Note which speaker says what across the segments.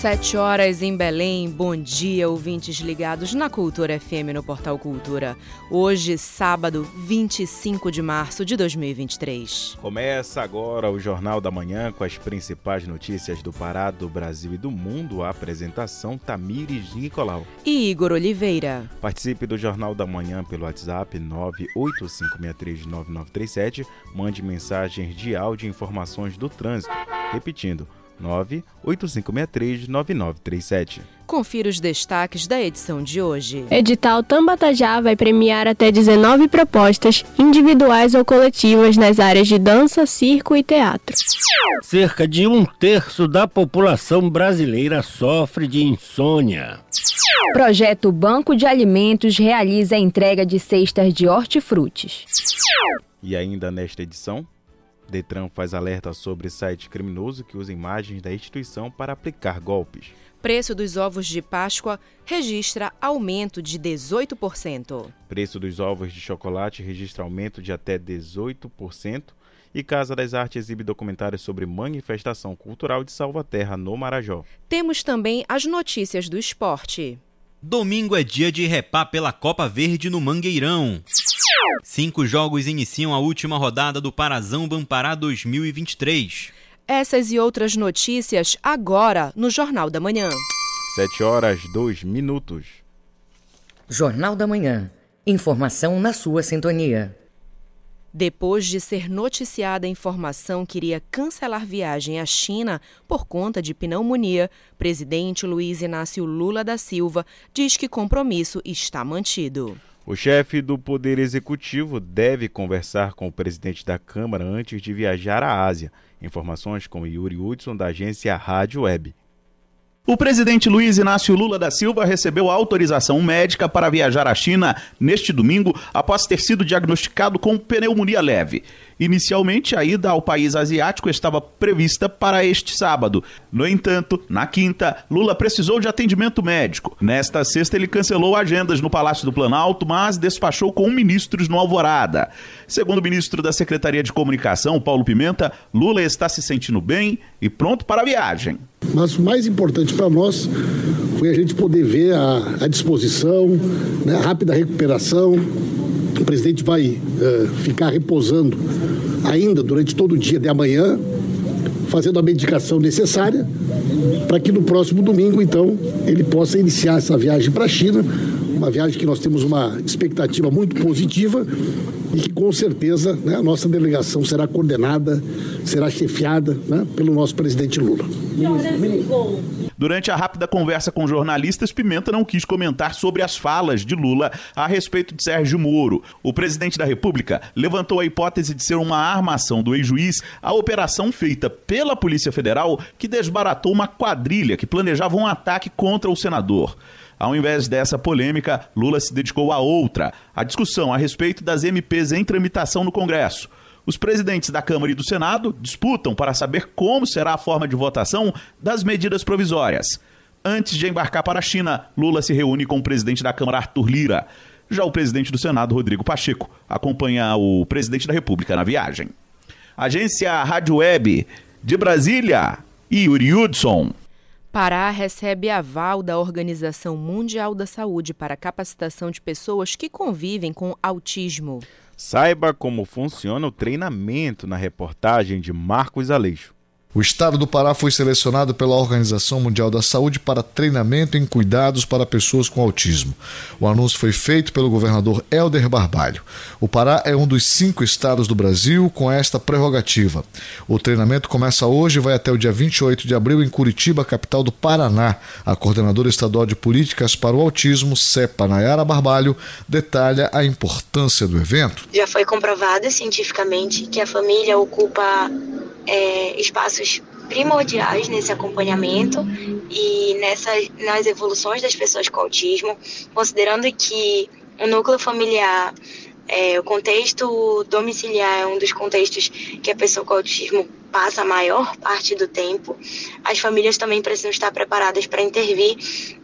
Speaker 1: Sete horas em Belém. Bom dia, ouvintes ligados na Cultura FM no Portal Cultura. Hoje, sábado, 25 de março de 2023.
Speaker 2: Começa agora o Jornal da Manhã com as principais notícias do Pará, do Brasil e do mundo. A apresentação Tamires Nicolau
Speaker 1: e Igor Oliveira.
Speaker 2: Participe do Jornal da Manhã pelo WhatsApp 985639937. Mande mensagens de áudio e informações do trânsito. Repetindo, 985639937.
Speaker 1: Confira os destaques da edição de hoje.
Speaker 3: Edital Tambatajá vai premiar até 19 propostas, individuais ou coletivas, nas áreas de dança, circo e teatro.
Speaker 4: Cerca de um terço da população brasileira sofre de insônia.
Speaker 5: Projeto Banco de Alimentos realiza a entrega de cestas de hortifrutis.
Speaker 2: E ainda nesta edição, Detran faz alerta sobre site criminoso que usa imagens da instituição para aplicar golpes.
Speaker 1: Preço dos ovos de Páscoa registra aumento de 18%.
Speaker 2: Preço dos ovos de chocolate registra aumento de até 18%. E Casa das Artes exibe documentário sobre manifestação cultural de Salvaterra no Marajó.
Speaker 1: Temos também as notícias do esporte.
Speaker 6: Domingo é dia de repar pela Copa Verde no Mangueirão. Cinco jogos iniciam a última rodada do Parazão Bampará 2023.
Speaker 1: Essas e outras notícias agora no Jornal da Manhã.
Speaker 2: 7 horas 2 minutos.
Speaker 7: Jornal da Manhã. Informação na sua sintonia.
Speaker 1: Depois de ser noticiada a informação que iria cancelar viagem à China por conta de pneumonia, presidente Luiz Inácio Lula da Silva diz que compromisso está mantido.
Speaker 2: O chefe do Poder Executivo deve conversar com o presidente da Câmara antes de viajar à Ásia. Informações com Yuri Hudson, da agência Rádio Web.
Speaker 8: O presidente Luiz Inácio Lula da Silva recebeu autorização médica para viajar à China neste domingo após ter sido diagnosticado com pneumonia leve. Inicialmente, a ida ao país asiático estava prevista para este sábado. No entanto, na quinta, Lula precisou de atendimento médico. Nesta sexta, ele cancelou agendas no Palácio do Planalto, mas despachou com ministros no Alvorada. Segundo o ministro da Secretaria de Comunicação, Paulo Pimenta, Lula está se sentindo bem e pronto para a viagem.
Speaker 9: Mas o mais importante para nós foi a gente poder ver a, a disposição, né, a rápida recuperação o presidente vai uh, ficar repousando ainda durante todo o dia de amanhã, fazendo a medicação necessária para que no próximo domingo, então, ele possa iniciar essa viagem para a China, uma viagem que nós temos uma expectativa muito positiva e que com certeza né, a nossa delegação será coordenada, será chefiada né, pelo nosso presidente Lula.
Speaker 8: Durante a rápida conversa com jornalistas, Pimenta não quis comentar sobre as falas de Lula a respeito de Sérgio Moro. O presidente da República levantou a hipótese de ser uma armação do ex-juiz a operação feita pela Polícia Federal que desbaratou uma quadrilha que planejava um ataque contra o senador. Ao invés dessa polêmica, Lula se dedicou a outra, a discussão a respeito das MPs em tramitação no Congresso. Os presidentes da Câmara e do Senado disputam para saber como será a forma de votação das medidas provisórias. Antes de embarcar para a China, Lula se reúne com o presidente da Câmara, Arthur Lira. Já o presidente do Senado, Rodrigo Pacheco, acompanha o presidente da República na viagem. Agência Rádio Web de Brasília, Yuri Hudson.
Speaker 1: Pará recebe aval da Organização Mundial da Saúde para capacitação de pessoas que convivem com autismo.
Speaker 2: Saiba como funciona o treinamento na reportagem de Marcos Aleixo.
Speaker 10: O estado do Pará foi selecionado pela Organização Mundial da Saúde para treinamento em cuidados para pessoas com autismo. O anúncio foi feito pelo governador Helder Barbalho. O Pará é um dos cinco estados do Brasil com esta prerrogativa. O treinamento começa hoje e vai até o dia 28 de abril em Curitiba, capital do Paraná. A coordenadora estadual de políticas para o autismo, CEPA Nayara Barbalho, detalha a importância do evento.
Speaker 11: Já foi comprovado cientificamente que a família ocupa é, espaços primordiais nesse acompanhamento e nessa, nas evoluções das pessoas com autismo, considerando que o núcleo familiar, é, o contexto domiciliar é um dos contextos que a pessoa com autismo passa a maior parte do tempo, as famílias também precisam estar preparadas para intervir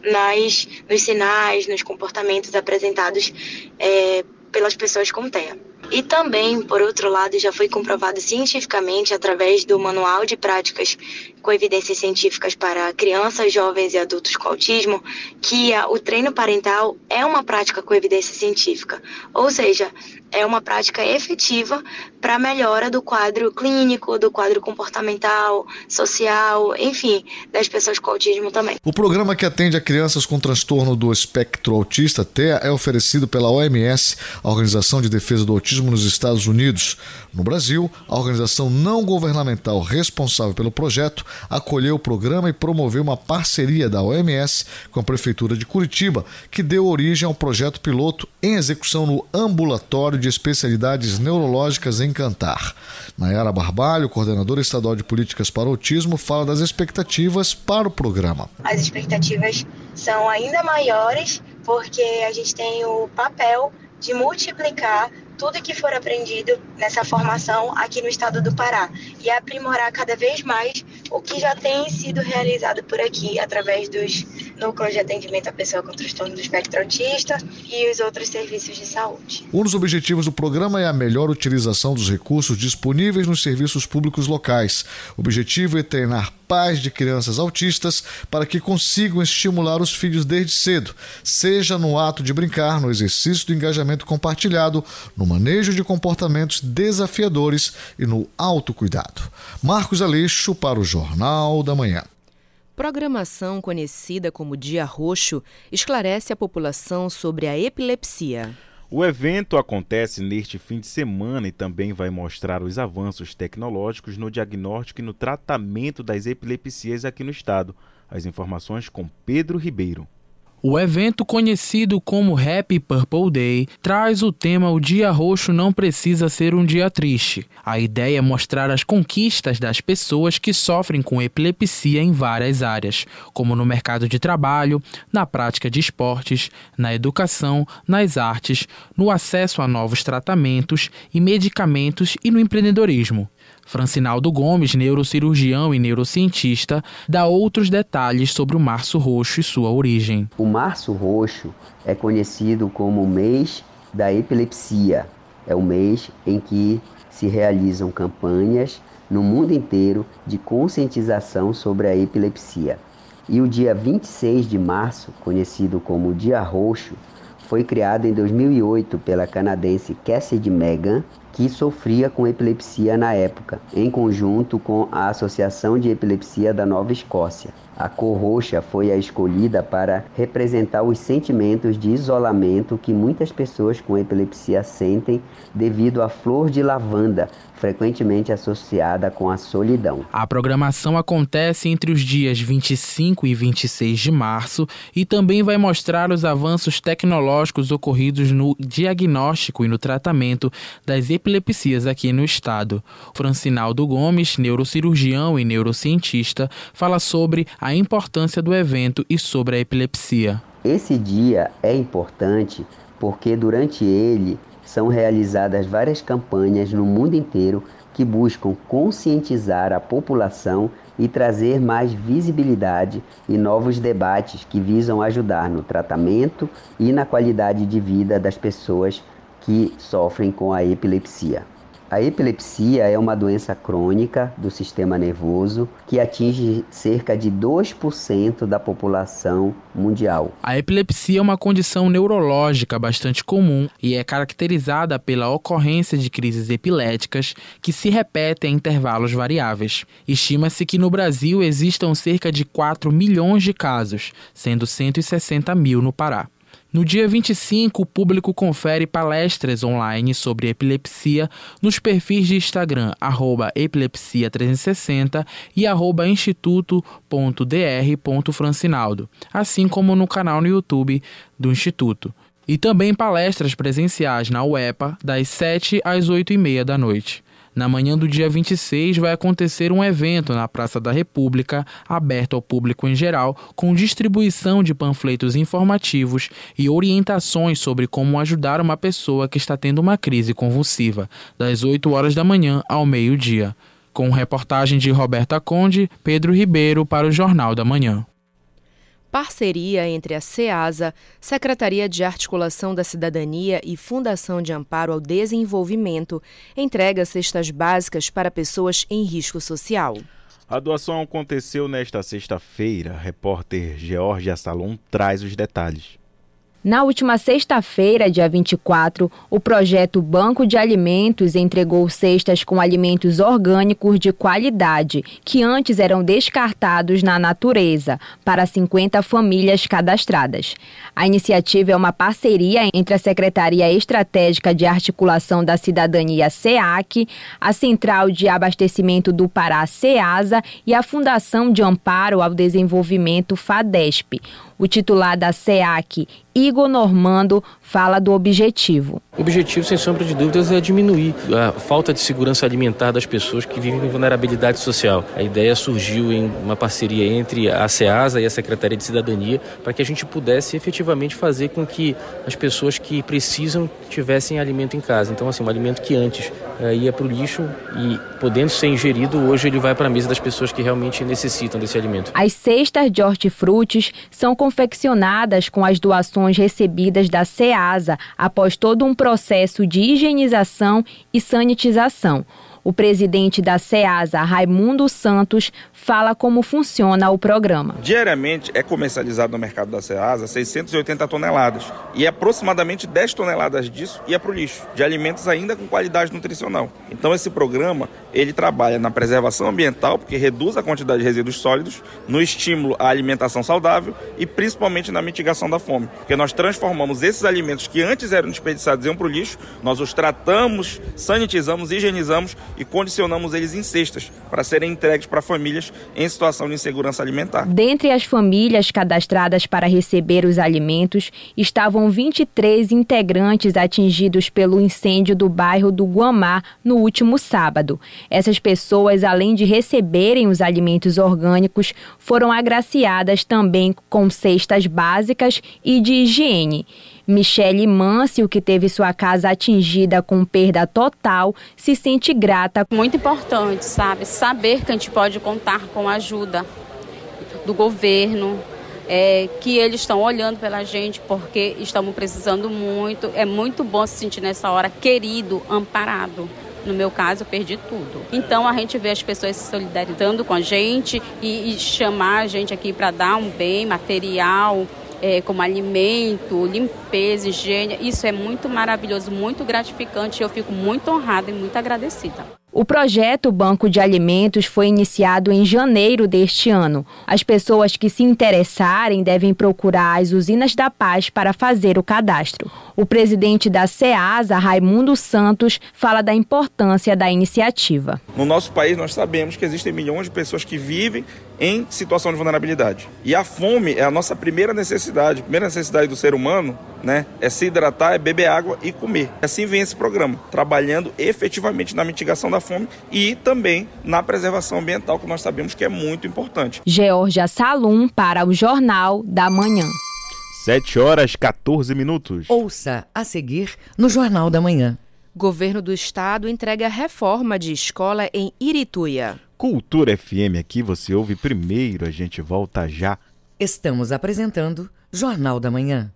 Speaker 11: nas, nos sinais, nos comportamentos apresentados é, pelas pessoas com TEA. E também, por outro lado, já foi comprovado cientificamente através do Manual de Práticas com Evidências Científicas para Crianças, Jovens e Adultos com Autismo que o treino parental é uma prática com evidência científica, ou seja, é uma prática efetiva para melhora do quadro clínico, do quadro comportamental, social, enfim, das pessoas com autismo também.
Speaker 12: O programa que atende a crianças com transtorno do espectro autista, TEA, é oferecido pela OMS, a Organização de Defesa do Autismo nos Estados Unidos. No Brasil, a organização não governamental responsável pelo projeto acolheu o programa e promoveu uma parceria da OMS com a Prefeitura de Curitiba, que deu origem ao projeto piloto em execução no Ambulatório de Especialidades Neurológicas em Cantar. Nayara Barbalho, coordenadora estadual de políticas para autismo, fala das expectativas para o programa.
Speaker 11: As expectativas são ainda maiores porque a gente tem o papel de multiplicar tudo que for aprendido nessa formação aqui no estado do Pará e aprimorar cada vez mais o que já tem sido realizado por aqui através dos núcleos de atendimento à pessoa com transtorno do espectro autista e os outros serviços de saúde.
Speaker 12: Um dos objetivos do programa é a melhor utilização dos recursos disponíveis nos serviços públicos locais. O objetivo é treinar pais de crianças autistas para que consigam estimular os filhos desde cedo, seja no ato de brincar, no exercício do engajamento compartilhado, no manejo de comportamentos desafiadores e no autocuidado. Marcos Aleixo para o Jornal da Manhã.
Speaker 1: Programação conhecida como Dia Roxo esclarece a população sobre a epilepsia.
Speaker 2: O evento acontece neste fim de semana e também vai mostrar os avanços tecnológicos no diagnóstico e no tratamento das epilepsias aqui no estado. As informações com Pedro Ribeiro.
Speaker 13: O evento conhecido como Happy Purple Day traz o tema O Dia Roxo não precisa ser um dia triste. A ideia é mostrar as conquistas das pessoas que sofrem com epilepsia em várias áreas, como no mercado de trabalho, na prática de esportes, na educação, nas artes, no acesso a novos tratamentos e medicamentos e no empreendedorismo. Francinaldo Gomes, neurocirurgião e neurocientista, dá outros detalhes sobre o Março Roxo e sua origem.
Speaker 14: O Março Roxo é conhecido como o mês da epilepsia. É o mês em que se realizam campanhas no mundo inteiro de conscientização sobre a epilepsia. E o dia 26 de março, conhecido como Dia Roxo, foi criado em 2008 pela canadense Cassidy Megan que sofria com epilepsia na época, em conjunto com a Associação de Epilepsia da Nova Escócia. A cor roxa foi a escolhida para representar os sentimentos de isolamento que muitas pessoas com epilepsia sentem devido à flor de lavanda, frequentemente associada com a solidão.
Speaker 13: A programação acontece entre os dias 25 e 26 de março e também vai mostrar os avanços tecnológicos ocorridos no diagnóstico e no tratamento das epilepsias aqui no estado. Francinaldo Gomes, neurocirurgião e neurocientista, fala sobre a importância do evento e sobre a epilepsia.
Speaker 14: Esse dia é importante porque durante ele são realizadas várias campanhas no mundo inteiro que buscam conscientizar a população e trazer mais visibilidade e novos debates que visam ajudar no tratamento e na qualidade de vida das pessoas que sofrem com a epilepsia. A epilepsia é uma doença crônica do sistema nervoso que atinge cerca de 2% da população mundial.
Speaker 13: A epilepsia é uma condição neurológica bastante comum e é caracterizada pela ocorrência de crises epiléticas que se repetem em intervalos variáveis. Estima-se que no Brasil existam cerca de 4 milhões de casos, sendo 160 mil no Pará. No dia 25, o público confere palestras online sobre epilepsia nos perfis de Instagram epilepsia360 e instituto.dr.francinaldo, assim como no canal no YouTube do Instituto. E também palestras presenciais na UEPA, das 7 às 8 e meia da noite. Na manhã do dia 26 vai acontecer um evento na Praça da República, aberto ao público em geral, com distribuição de panfletos informativos e orientações sobre como ajudar uma pessoa que está tendo uma crise convulsiva, das 8 horas da manhã ao meio-dia. Com reportagem de Roberta Conde, Pedro Ribeiro para o Jornal da Manhã.
Speaker 1: Parceria entre a SEASA, Secretaria de Articulação da Cidadania e Fundação de Amparo ao Desenvolvimento, entrega cestas básicas para pessoas em risco social.
Speaker 2: A doação aconteceu nesta sexta-feira. Repórter Georgia Salom traz os detalhes.
Speaker 15: Na última sexta-feira, dia 24, o projeto Banco de Alimentos entregou cestas com alimentos orgânicos de qualidade, que antes eram descartados na natureza, para 50 famílias cadastradas. A iniciativa é uma parceria entre a Secretaria Estratégica de Articulação da Cidadania SEAC, a Central de Abastecimento do Pará SEASA e a Fundação de Amparo ao Desenvolvimento FADESP. O titular da SEAC, Igor Normando, fala do objetivo.
Speaker 16: O objetivo, sem sombra de dúvidas, é diminuir a falta de segurança alimentar das pessoas que vivem em vulnerabilidade social. A ideia surgiu em uma parceria entre a SEASA e a Secretaria de Cidadania para que a gente pudesse efetivamente fazer com que as pessoas que precisam tivessem alimento em casa. Então, assim, um alimento que antes é, ia para o lixo e podendo ser ingerido, hoje ele vai para a mesa das pessoas que realmente necessitam desse alimento.
Speaker 15: As cestas de hortifrutis são confeccionadas com as doações recebidas da SEASA após todo um processo de higienização e sanitização. O presidente da SEASA, Raimundo Santos, fala como funciona o programa.
Speaker 17: Diariamente é comercializado no mercado da SEASA 680 toneladas e aproximadamente 10 toneladas disso ia para o lixo, de alimentos ainda com qualidade nutricional. Então esse programa ele trabalha na preservação ambiental, porque reduz a quantidade de resíduos sólidos, no estímulo à alimentação saudável e principalmente na mitigação da fome, porque nós transformamos esses alimentos que antes eram desperdiçados e iam para o lixo, nós os tratamos, sanitizamos, higienizamos e condicionamos eles em cestas para serem entregues para famílias em situação de insegurança alimentar.
Speaker 15: Dentre as famílias cadastradas para receber os alimentos, estavam 23 integrantes atingidos pelo incêndio do bairro do Guamá no último sábado. Essas pessoas, além de receberem os alimentos orgânicos, foram agraciadas também com cestas básicas e de higiene. Michele Mâncio, que teve sua casa atingida com perda total, se sente grata.
Speaker 18: Muito importante, sabe? Saber que a gente pode contar com a ajuda do governo, é, que eles estão olhando pela gente porque estamos precisando muito. É muito bom se sentir nessa hora querido, amparado. No meu caso, eu perdi tudo. Então a gente vê as pessoas se solidarizando com a gente e, e chamar a gente aqui para dar um bem material, é, como alimento, limpeza, higiene. Isso é muito maravilhoso, muito gratificante. Eu fico muito honrada e muito agradecida.
Speaker 15: O projeto Banco de Alimentos foi iniciado em janeiro deste ano. As pessoas que se interessarem devem procurar as usinas da paz para fazer o cadastro. O presidente da SEASA, Raimundo Santos, fala da importância da iniciativa.
Speaker 17: No nosso país, nós sabemos que existem milhões de pessoas que vivem em situação de vulnerabilidade. E a fome é a nossa primeira necessidade, a primeira necessidade do ser humano, né? É se hidratar, é beber água e comer. Assim vem esse programa, trabalhando efetivamente na mitigação da fome e também na preservação ambiental, que nós sabemos que é muito importante.
Speaker 15: Georgia Salum para o Jornal da Manhã.
Speaker 2: 7 horas 14 minutos.
Speaker 7: Ouça a seguir no Jornal da Manhã.
Speaker 1: Governo do Estado entrega reforma de escola em Irituia.
Speaker 2: Cultura FM aqui você ouve primeiro, a gente volta já.
Speaker 7: Estamos apresentando Jornal da Manhã.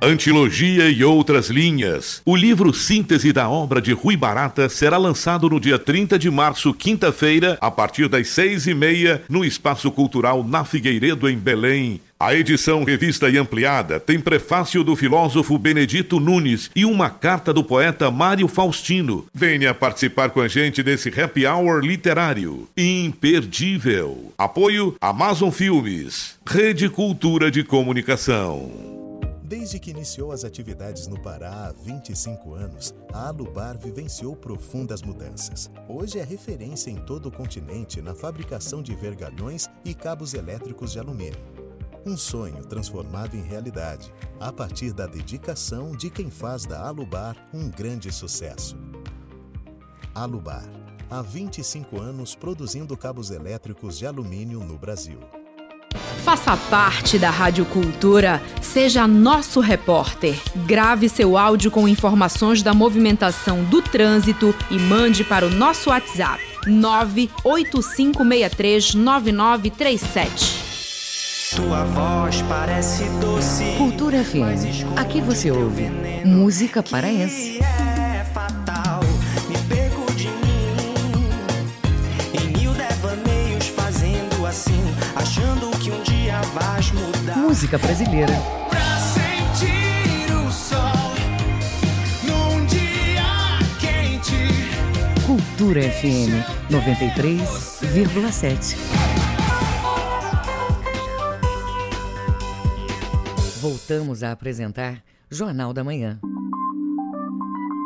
Speaker 19: Antilogia e outras linhas. O livro Síntese da obra de Rui Barata será lançado no dia 30 de março, quinta-feira, a partir das seis e meia, no Espaço Cultural na Figueiredo, em Belém. A edição revista e ampliada tem prefácio do filósofo Benedito Nunes e uma carta do poeta Mário Faustino. Venha participar com a gente desse happy hour literário. Imperdível. Apoio Amazon Filmes. Rede Cultura de Comunicação.
Speaker 20: Desde que iniciou as atividades no Pará há 25 anos, a Alubar vivenciou profundas mudanças. Hoje é referência em todo o continente na fabricação de vergalhões e cabos elétricos de alumínio. Um sonho transformado em realidade, a partir da dedicação de quem faz da Alubar um grande sucesso. Alubar, há 25 anos produzindo cabos elétricos de alumínio no Brasil.
Speaker 1: Faça parte da Rádio Cultura, seja nosso repórter. Grave seu áudio com informações da movimentação do trânsito e mande para o nosso WhatsApp 985639937.
Speaker 21: Tua voz parece doce.
Speaker 7: Cultura FM. Aqui você ouve música paraense.
Speaker 21: É fatal, me pego de mim. Em mil devaneios fazendo assim, achando que um dia vais mudar.
Speaker 7: Música brasileira.
Speaker 21: Pra sentir o sol num dia quente.
Speaker 7: Cultura FM 93,7. Voltamos a apresentar Jornal da Manhã.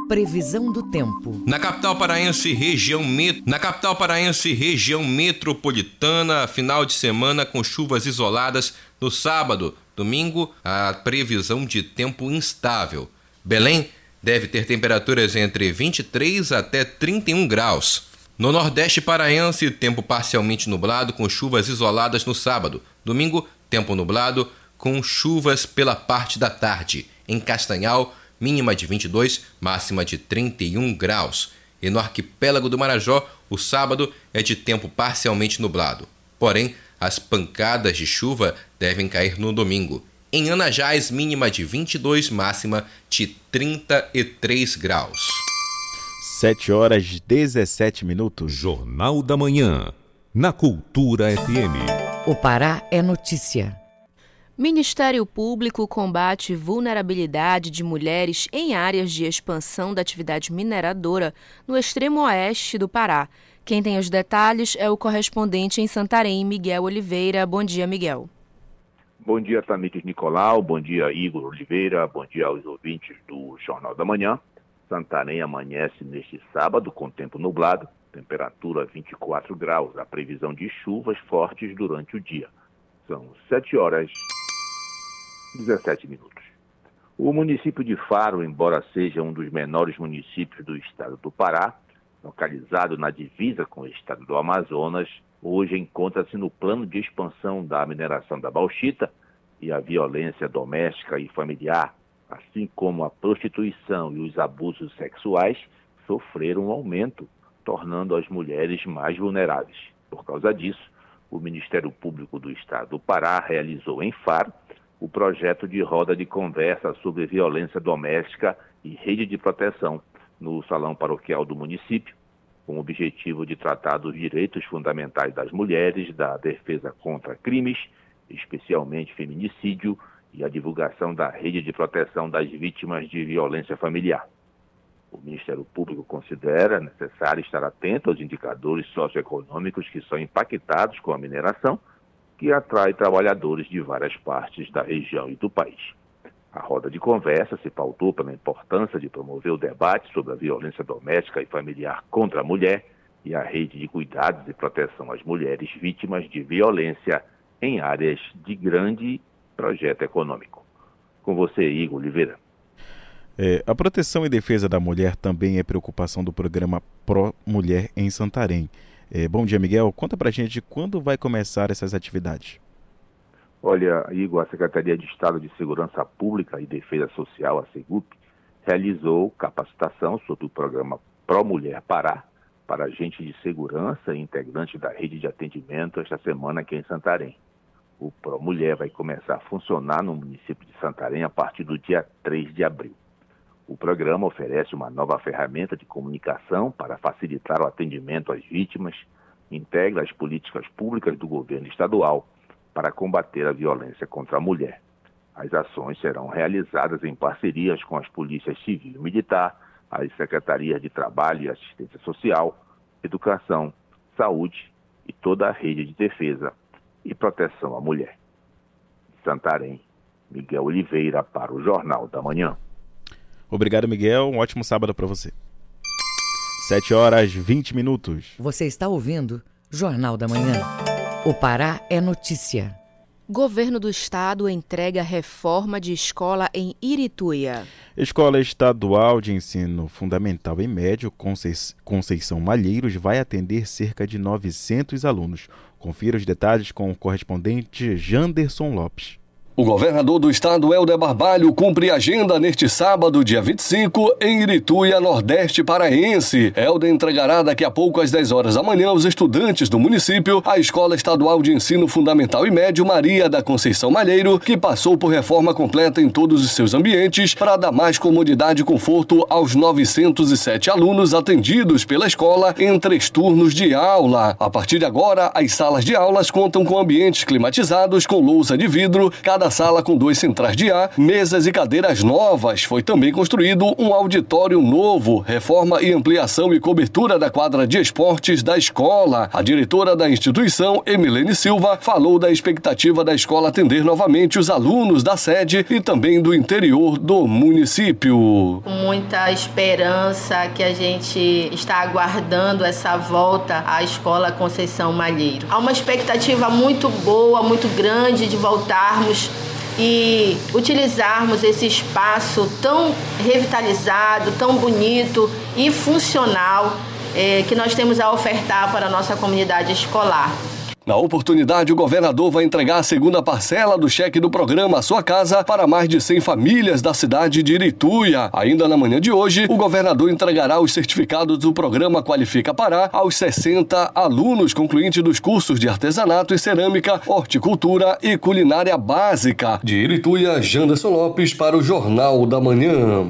Speaker 7: Previsão do tempo.
Speaker 22: Na capital paraense, região met... na capital paraense, região metropolitana, final de semana com chuvas isoladas no sábado, domingo, a previsão de tempo instável. Belém deve ter temperaturas entre 23 até 31 graus. No Nordeste paraense, tempo parcialmente nublado com chuvas isoladas no sábado. Domingo, tempo nublado com chuvas pela parte da tarde. Em Castanhal, mínima de 22, máxima de 31 graus. E no arquipélago do Marajó, o sábado é de tempo parcialmente nublado. Porém, as pancadas de chuva devem cair no domingo. Em Anajás, mínima de 22, máxima de 33 graus.
Speaker 2: 7 horas 17 minutos.
Speaker 23: Jornal da Manhã, na Cultura FM.
Speaker 7: O Pará é notícia.
Speaker 1: Ministério Público combate vulnerabilidade de mulheres em áreas de expansão da atividade mineradora no extremo oeste do Pará. Quem tem os detalhes é o correspondente em Santarém, Miguel Oliveira. Bom dia, Miguel.
Speaker 24: Bom dia, Tamires Nicolau. Bom dia, Igor Oliveira. Bom dia aos ouvintes do Jornal da Manhã. Santarém amanhece neste sábado com tempo nublado, temperatura 24 graus. A previsão de chuvas fortes durante o dia. São 7 horas 17 minutos. O município de Faro, embora seja um dos menores municípios do estado do Pará, localizado na divisa com o estado do Amazonas, hoje encontra-se no plano de expansão da mineração da bauxita e a violência doméstica e familiar, assim como a prostituição e os abusos sexuais, sofreram um aumento, tornando as mulheres mais vulneráveis. Por causa disso, o Ministério Público do Estado do Pará realizou em Faro o projeto de roda de conversa sobre violência doméstica e rede de proteção no Salão Paroquial do município, com o objetivo de tratar dos direitos fundamentais das mulheres, da defesa contra crimes, especialmente feminicídio, e a divulgação da rede de proteção das vítimas de violência familiar. O Ministério Público considera necessário estar atento aos indicadores socioeconômicos que são impactados com a mineração que atrai trabalhadores de várias partes da região e do país. A roda de conversa se pautou pela importância de promover o debate sobre a violência doméstica e familiar contra a mulher e a rede de cuidados e proteção às mulheres vítimas de violência em áreas de grande projeto econômico. Com você, Igor Oliveira.
Speaker 2: É, a proteção e defesa da mulher também é preocupação do programa Pro Mulher em Santarém. É, bom dia, Miguel. Conta pra gente quando vai começar essas atividades.
Speaker 24: Olha, Igor, a Secretaria de Estado de Segurança Pública e Defesa Social, a SEGUP, realizou capacitação sobre o programa Pro Mulher Pará para agentes de segurança e integrantes da rede de atendimento esta semana aqui em Santarém. O Pro Mulher vai começar a funcionar no município de Santarém a partir do dia 3 de abril. O programa oferece uma nova ferramenta de comunicação para facilitar o atendimento às vítimas, integra as políticas públicas do governo estadual para combater a violência contra a mulher. As ações serão realizadas em parcerias com as polícias civil e militar, as secretarias de Trabalho e Assistência Social, Educação, Saúde e toda a rede de defesa e proteção à mulher. Santarém, Miguel Oliveira para o Jornal da Manhã.
Speaker 2: Obrigado, Miguel. Um ótimo sábado para você. 7 horas 20 minutos.
Speaker 7: Você está ouvindo Jornal da Manhã. O Pará é notícia.
Speaker 1: Governo do Estado entrega reforma de escola em Irituia.
Speaker 2: Escola Estadual de Ensino Fundamental e Médio Conceição Malheiros vai atender cerca de 900 alunos. Confira os detalhes com o correspondente Janderson Lopes.
Speaker 25: O governador do estado, Helder Barbalho, cumpre agenda neste sábado, dia 25, em Irituia, Nordeste Paraense. Helder entregará daqui a pouco, às 10 horas da manhã, aos estudantes do município a Escola Estadual de Ensino Fundamental e Médio Maria da Conceição Malheiro, que passou por reforma completa em todos os seus ambientes para dar mais comodidade e conforto aos 907 alunos atendidos pela escola em três turnos de aula. A partir de agora, as salas de aulas contam com ambientes climatizados com lousa de vidro, cada Cada sala com dois centrais de ar, mesas e cadeiras novas. Foi também construído um auditório novo, reforma e ampliação e cobertura da quadra de esportes da escola. A diretora da instituição, Emilene Silva, falou da expectativa da escola atender novamente os alunos da sede e também do interior do município.
Speaker 26: Com muita esperança que a gente está aguardando essa volta à escola Conceição Malheiro. Há uma expectativa muito boa, muito grande de voltarmos e utilizarmos esse espaço tão revitalizado, tão bonito e funcional é, que nós temos a ofertar para a nossa comunidade escolar.
Speaker 25: Na oportunidade, o governador vai entregar a segunda parcela do cheque do programa A Sua Casa para mais de 100 famílias da cidade de Irituia. Ainda na manhã de hoje, o governador entregará os certificados do programa Qualifica Pará aos 60 alunos concluintes dos cursos de artesanato e cerâmica, horticultura e culinária básica. De Irituia, Janderson Lopes para o Jornal da Manhã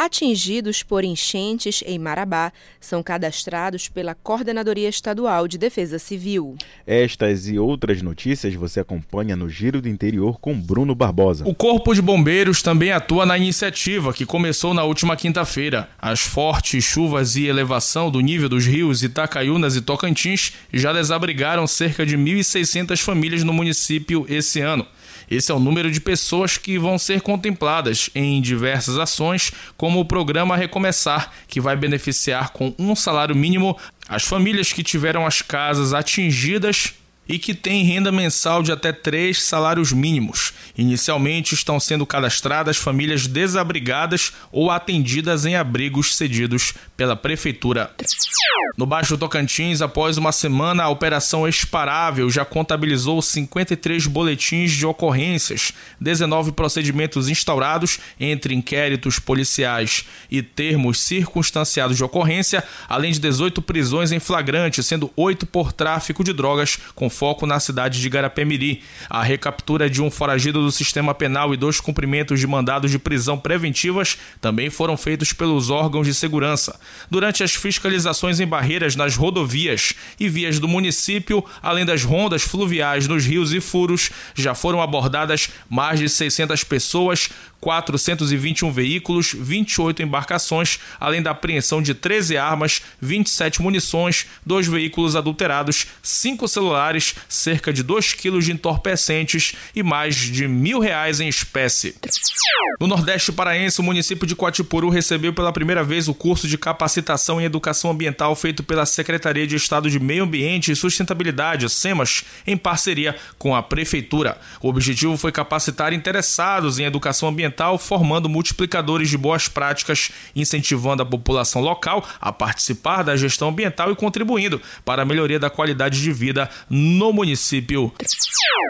Speaker 1: atingidos por enchentes em Marabá são cadastrados pela Coordenadoria Estadual de Defesa Civil.
Speaker 2: Estas e outras notícias você acompanha no Giro do Interior com Bruno Barbosa.
Speaker 27: O Corpo de Bombeiros também atua na iniciativa que começou na última quinta-feira. As fortes chuvas e elevação do nível dos rios Itacaiunas e Tocantins já desabrigaram cerca de 1.600 famílias no município esse ano. Esse é o número de pessoas que vão ser contempladas em diversas ações, como o programa Recomeçar, que vai beneficiar com um salário mínimo as famílias que tiveram as casas atingidas e que têm renda mensal de até três salários mínimos. Inicialmente estão sendo cadastradas famílias desabrigadas ou atendidas em abrigos cedidos pela Prefeitura. No Baixo Tocantins, após uma semana, a Operação Esparável já contabilizou 53 boletins de ocorrências, 19 procedimentos instaurados entre inquéritos policiais e termos circunstanciados de ocorrência, além de 18 prisões em flagrante, sendo 8 por tráfico de drogas com foco na cidade de Garapé-Miri. A recaptura de um foragido do sistema penal e dois cumprimentos de mandados de prisão preventivas também foram feitos pelos órgãos de segurança. Durante as fiscalizações em barreiras nas rodovias e vias do município, além das rondas fluviais nos rios e furos, já foram abordadas mais de 600 pessoas, 421 veículos, 28 embarcações, além da apreensão de 13 armas, 27 munições, dois veículos adulterados, cinco celulares, cerca de 2 quilos de entorpecentes e mais de mil reais em espécie. No Nordeste Paraense, o município de Coatipuru recebeu pela primeira vez o curso de capacitação em educação ambiental feito pela Secretaria de Estado de Meio Ambiente e Sustentabilidade, SEMAS, em parceria com a Prefeitura. O objetivo foi capacitar interessados em educação ambiental ambiental, formando multiplicadores de boas práticas, incentivando a população local a participar da gestão ambiental e contribuindo para a melhoria da qualidade de vida no município.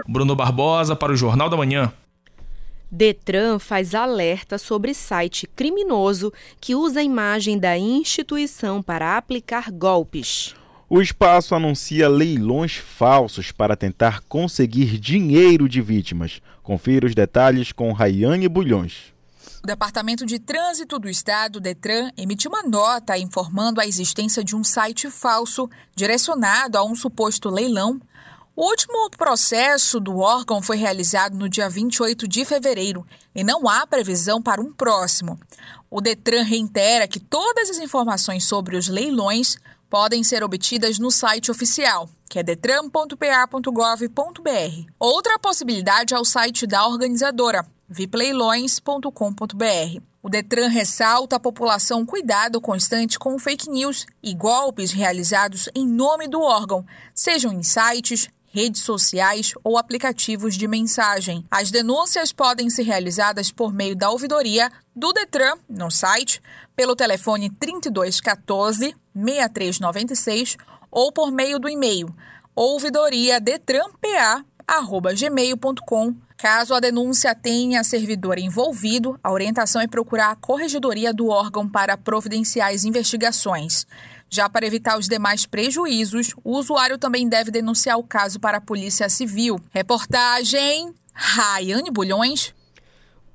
Speaker 27: Bruno Barbosa para o Jornal da Manhã.
Speaker 1: Detran faz alerta sobre site criminoso que usa a imagem da instituição para aplicar golpes.
Speaker 2: O espaço anuncia leilões falsos para tentar conseguir dinheiro de vítimas. Confira os detalhes com Rayane Bulhões.
Speaker 28: O Departamento de Trânsito do Estado, Detran, emitiu uma nota informando a existência de um site falso direcionado a um suposto leilão. O último processo do órgão foi realizado no dia 28 de fevereiro e não há previsão para um próximo. O Detran reitera que todas as informações sobre os leilões podem ser obtidas no site oficial, que é detran.pa.gov.br. Outra possibilidade é o site da organizadora, vipleilões.com.br. O Detran ressalta a população cuidado constante com fake news e golpes realizados em nome do órgão, sejam em sites, redes sociais ou aplicativos de mensagem. As denúncias podem ser realizadas por meio da ouvidoria do Detran no site, pelo telefone 3214 6396 ou por meio do e-mail ouvidoriadetranpa@gmail.com Caso a denúncia tenha servidor envolvido, a orientação é procurar a corregedoria do órgão para providenciar as investigações. Já para evitar os demais prejuízos, o usuário também deve denunciar o caso para a Polícia Civil. Reportagem Raiane Bulhões.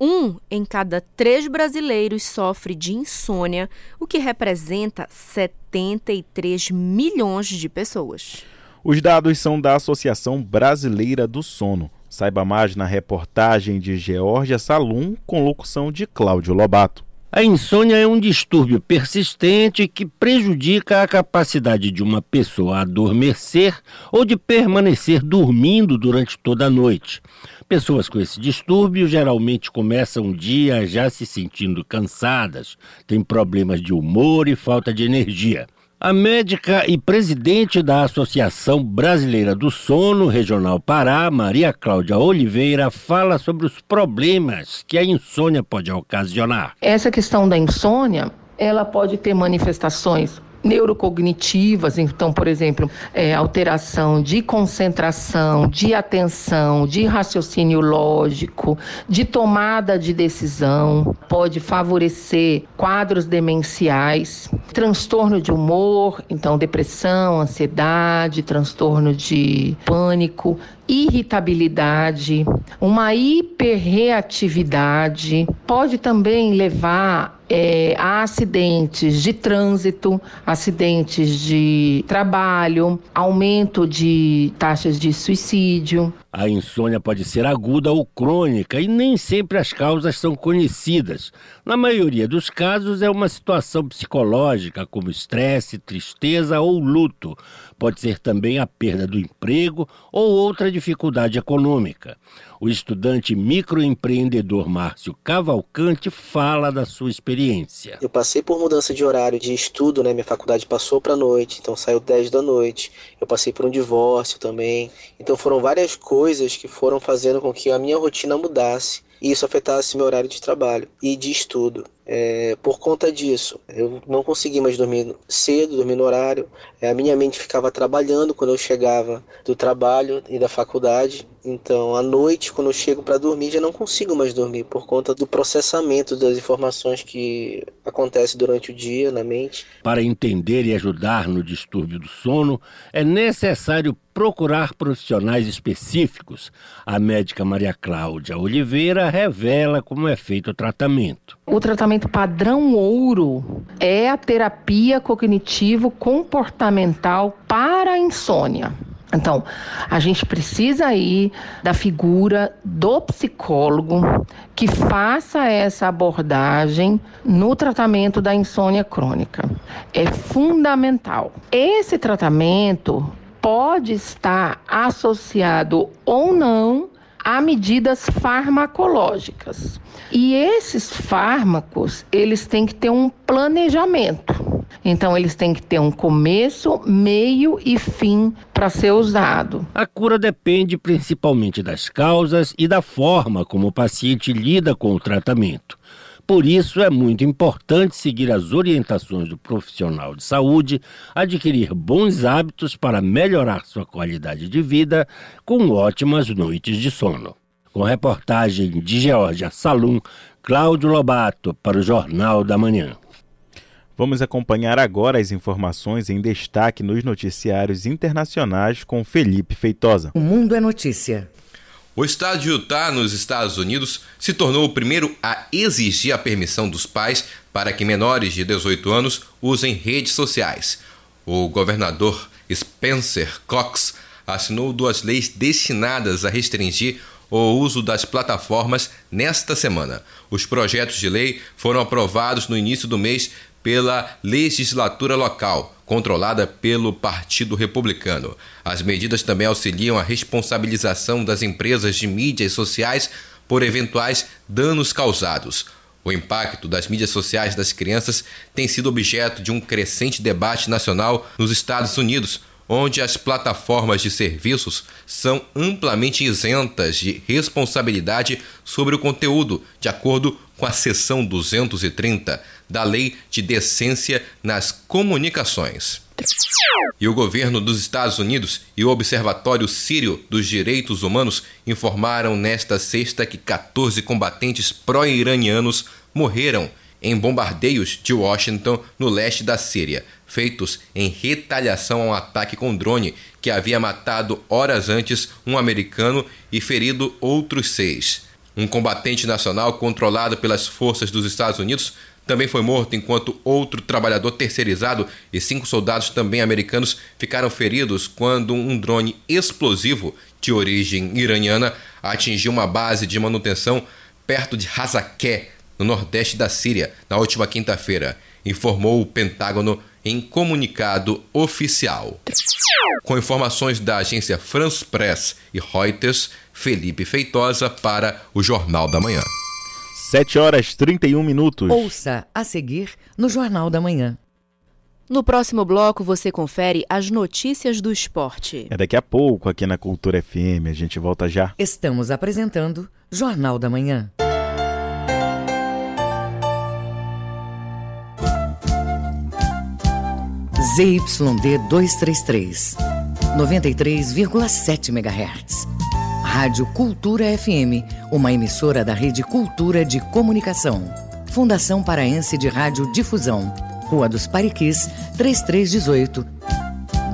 Speaker 1: Um em cada três brasileiros sofre de insônia, o que representa 73 milhões de pessoas.
Speaker 2: Os dados são da Associação Brasileira do Sono. Saiba mais na reportagem de Georgia Salum, com locução de Cláudio Lobato.
Speaker 29: A insônia é um distúrbio persistente que prejudica a capacidade de uma pessoa adormecer ou de permanecer dormindo durante toda a noite. Pessoas com esse distúrbio geralmente começam o dia já se sentindo cansadas, têm problemas de humor e falta de energia. A médica e presidente da Associação Brasileira do Sono Regional Pará, Maria Cláudia Oliveira, fala sobre os problemas que a insônia pode ocasionar.
Speaker 30: Essa questão da insônia, ela pode ter manifestações neurocognitivas, então, por exemplo, é, alteração de concentração, de atenção, de raciocínio lógico, de tomada de decisão, pode favorecer quadros demenciais, transtorno de humor, então depressão, ansiedade, transtorno de pânico, irritabilidade, uma hiperreatividade, pode também levar é, a acidentes de trânsito, acidentes de trabalho, aumento de taxas de suicídio.
Speaker 29: A insônia pode ser aguda ou crônica e nem sempre as causas são conhecidas. Na maioria dos casos, é uma situação psicológica, como estresse, tristeza ou luto. Pode ser também a perda do emprego ou outra dificuldade econômica. O estudante microempreendedor Márcio Cavalcante fala da sua experiência.
Speaker 31: Eu passei por mudança de horário de estudo, né? Minha faculdade passou para noite, então saiu 10 da noite. Eu passei por um divórcio também. Então foram várias coisas que foram fazendo com que a minha rotina mudasse e isso afetasse meu horário de trabalho e de estudo. É, por conta disso, eu não consegui mais dormir cedo, dormir no horário. É, a minha mente ficava trabalhando quando eu chegava do trabalho e da faculdade. Então, à noite, quando eu chego para dormir, já não consigo mais dormir por conta do processamento das informações que acontece durante o dia na mente.
Speaker 29: Para entender e ajudar no distúrbio do sono, é necessário procurar profissionais específicos. A médica Maria Cláudia Oliveira revela como é feito o tratamento.
Speaker 30: O tratamento padrão ouro é a terapia cognitivo-comportamental para a insônia. Então, a gente precisa aí da figura do psicólogo que faça essa abordagem no tratamento da insônia crônica. É fundamental. Esse tratamento pode estar associado ou não a medidas farmacológicas. E esses fármacos, eles têm que ter um planejamento. Então, eles têm que ter um começo, meio e fim para ser usado.
Speaker 29: A cura depende principalmente das causas e da forma como o paciente lida com o tratamento. Por isso, é muito importante seguir as orientações do profissional de saúde, adquirir bons hábitos para melhorar sua qualidade de vida com ótimas noites de sono. Com reportagem de Georgia Salum, Cláudio Lobato, para o Jornal da Manhã.
Speaker 2: Vamos acompanhar agora as informações em destaque nos noticiários internacionais com Felipe Feitosa.
Speaker 7: O Mundo é Notícia.
Speaker 22: O estado de Utah, nos Estados Unidos, se tornou o primeiro a exigir a permissão dos pais para que menores de 18 anos usem redes sociais. O governador Spencer Cox assinou duas leis destinadas a restringir o uso das plataformas nesta semana. Os projetos de lei foram aprovados no início do mês pela legislatura local, controlada pelo Partido Republicano. As medidas também auxiliam a responsabilização das empresas de mídias sociais por eventuais danos causados. O impacto das mídias sociais das crianças tem sido objeto de um crescente debate nacional nos Estados Unidos, onde as plataformas de serviços são amplamente isentas de responsabilidade sobre o conteúdo, de acordo com a seção 230 da Lei de Decência nas Comunicações. E o governo dos Estados Unidos e o Observatório Sírio dos Direitos Humanos informaram nesta sexta que 14 combatentes pró-iranianos morreram em bombardeios de Washington no leste da Síria, feitos em retaliação a um ataque com drone que havia matado horas antes um americano e ferido outros seis. Um combatente nacional controlado pelas forças dos Estados Unidos também foi morto, enquanto outro trabalhador terceirizado e cinco soldados também americanos ficaram feridos quando um drone explosivo de origem iraniana atingiu uma base de manutenção perto de Hazaké, no nordeste da Síria, na última quinta-feira, informou o Pentágono em comunicado oficial. Com informações da agência France Press e Reuters, Felipe Feitosa para o Jornal da Manhã.
Speaker 2: 7 horas 31 minutos.
Speaker 7: Ouça a seguir no Jornal da Manhã.
Speaker 1: No próximo bloco você confere as notícias do esporte.
Speaker 2: É daqui a pouco aqui na Cultura FM, a gente volta já.
Speaker 7: Estamos apresentando Jornal da Manhã. ZYD 233, 93,7 MHz. Rádio Cultura FM, uma emissora da Rede Cultura de Comunicação. Fundação Paraense de Rádio Difusão, Rua dos Pariquis, 3318.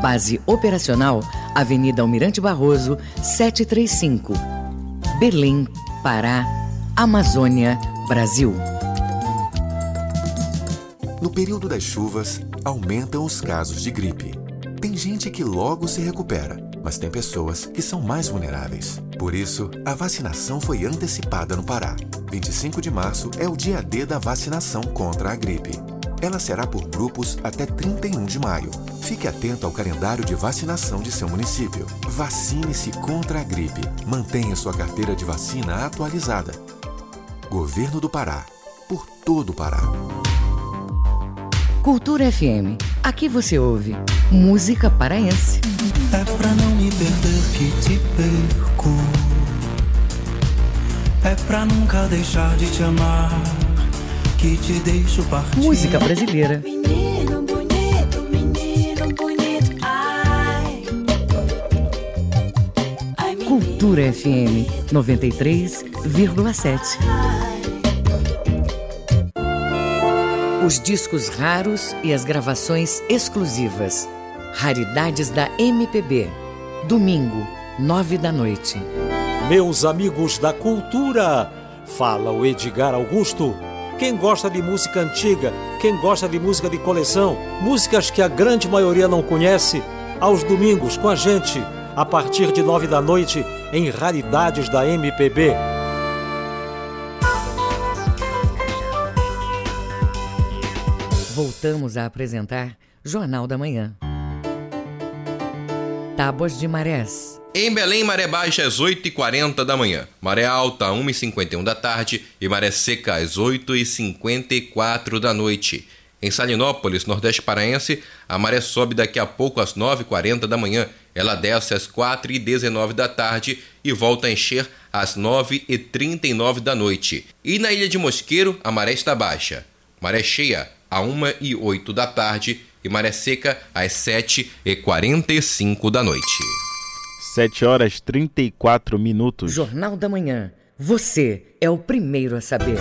Speaker 7: Base operacional, Avenida Almirante Barroso, 735. Belém, Pará, Amazônia, Brasil.
Speaker 32: No período das chuvas, aumentam os casos de gripe. Tem gente que logo se recupera, mas tem pessoas que são mais vulneráveis. Por isso, a vacinação foi antecipada no Pará. 25 de março é o dia D da vacinação contra a gripe. Ela será por grupos até 31 de maio. Fique atento ao calendário de vacinação de seu município. Vacine-se contra a gripe. Mantenha sua carteira de vacina atualizada. Governo do Pará. Por todo o Pará.
Speaker 7: Cultura FM. Aqui você ouve música paraense.
Speaker 21: É pra não me perder que te perco. É pra nunca deixar de te amar que te deixo partir.
Speaker 7: Música brasileira.
Speaker 21: Menino bonito, menino bonito, ai.
Speaker 7: Cultura FM 93,7. Os discos raros e as gravações exclusivas. Raridades da MPB. Domingo, nove da noite.
Speaker 33: Meus amigos da cultura, fala o Edgar Augusto. Quem gosta de música antiga, quem gosta de música de coleção, músicas que a grande maioria não conhece, aos domingos com a gente, a partir de nove da noite, em Raridades da MPB.
Speaker 7: Voltamos a apresentar Jornal da Manhã. Tábuas de Marés.
Speaker 22: Em Belém, maré baixa às 8h40 da manhã, maré alta às 1h51 da tarde e maré seca às 8h54 da noite. Em Salinópolis, Nordeste Paraense, a maré sobe daqui a pouco às 9h40 da manhã, ela desce às 4h19 da tarde e volta a encher às 9h39 da noite. E na Ilha de Mosqueiro, a maré está baixa. Maré cheia a 1 e 8 da tarde e maré seca às 7 e 45 da noite.
Speaker 2: 7 horas 34 minutos.
Speaker 7: Jornal da Manhã. Você é o primeiro a saber.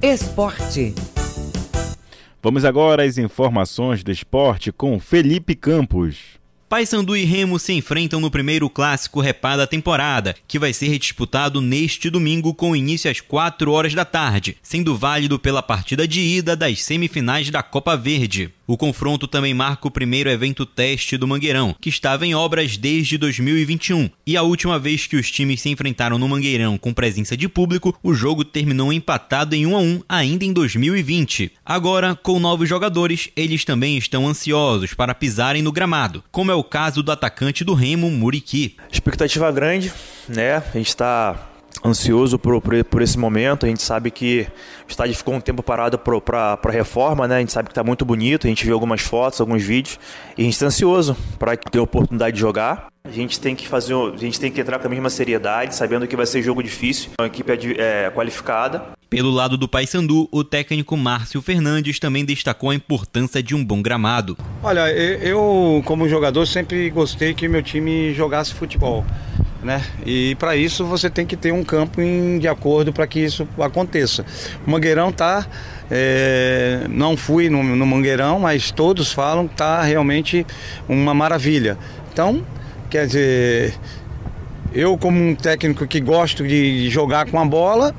Speaker 7: Esporte.
Speaker 2: Vamos agora às informações do esporte com Felipe Campos.
Speaker 34: Paysandu e Remo se enfrentam no primeiro clássico repá da temporada, que vai ser disputado neste domingo com início às 4 horas da tarde, sendo válido pela partida de ida das semifinais da Copa Verde. O confronto também marca o primeiro evento teste do Mangueirão, que estava em obras desde 2021. E a última vez que os times se enfrentaram no Mangueirão com presença de público, o jogo terminou empatado em 1 a 1 ainda em 2020. Agora, com novos jogadores, eles também estão ansiosos para pisarem no gramado, como é o caso do atacante do Remo, Muriqui.
Speaker 35: Expectativa grande, né? A gente está ansioso por, por, por, esse momento. A gente sabe que o estádio ficou um tempo parado para a reforma, né? A gente sabe que está muito bonito. A gente viu algumas fotos, alguns vídeos. E a gente está ansioso para ter a oportunidade de jogar. A gente tem que fazer, a gente tem que entrar com a mesma seriedade, sabendo que vai ser jogo difícil. A equipe é, é qualificada.
Speaker 34: Pelo lado do Paysandu, o técnico Márcio Fernandes também destacou a importância de um bom gramado.
Speaker 36: Olha, eu como jogador sempre gostei que meu time jogasse futebol. Né? E para isso você tem que ter um campo em, de acordo para que isso aconteça. O Mangueirão tá, é, não fui no, no, Mangueirão, mas todos falam que tá realmente uma maravilha. Então, quer dizer, eu como um técnico que gosto de jogar com a bola,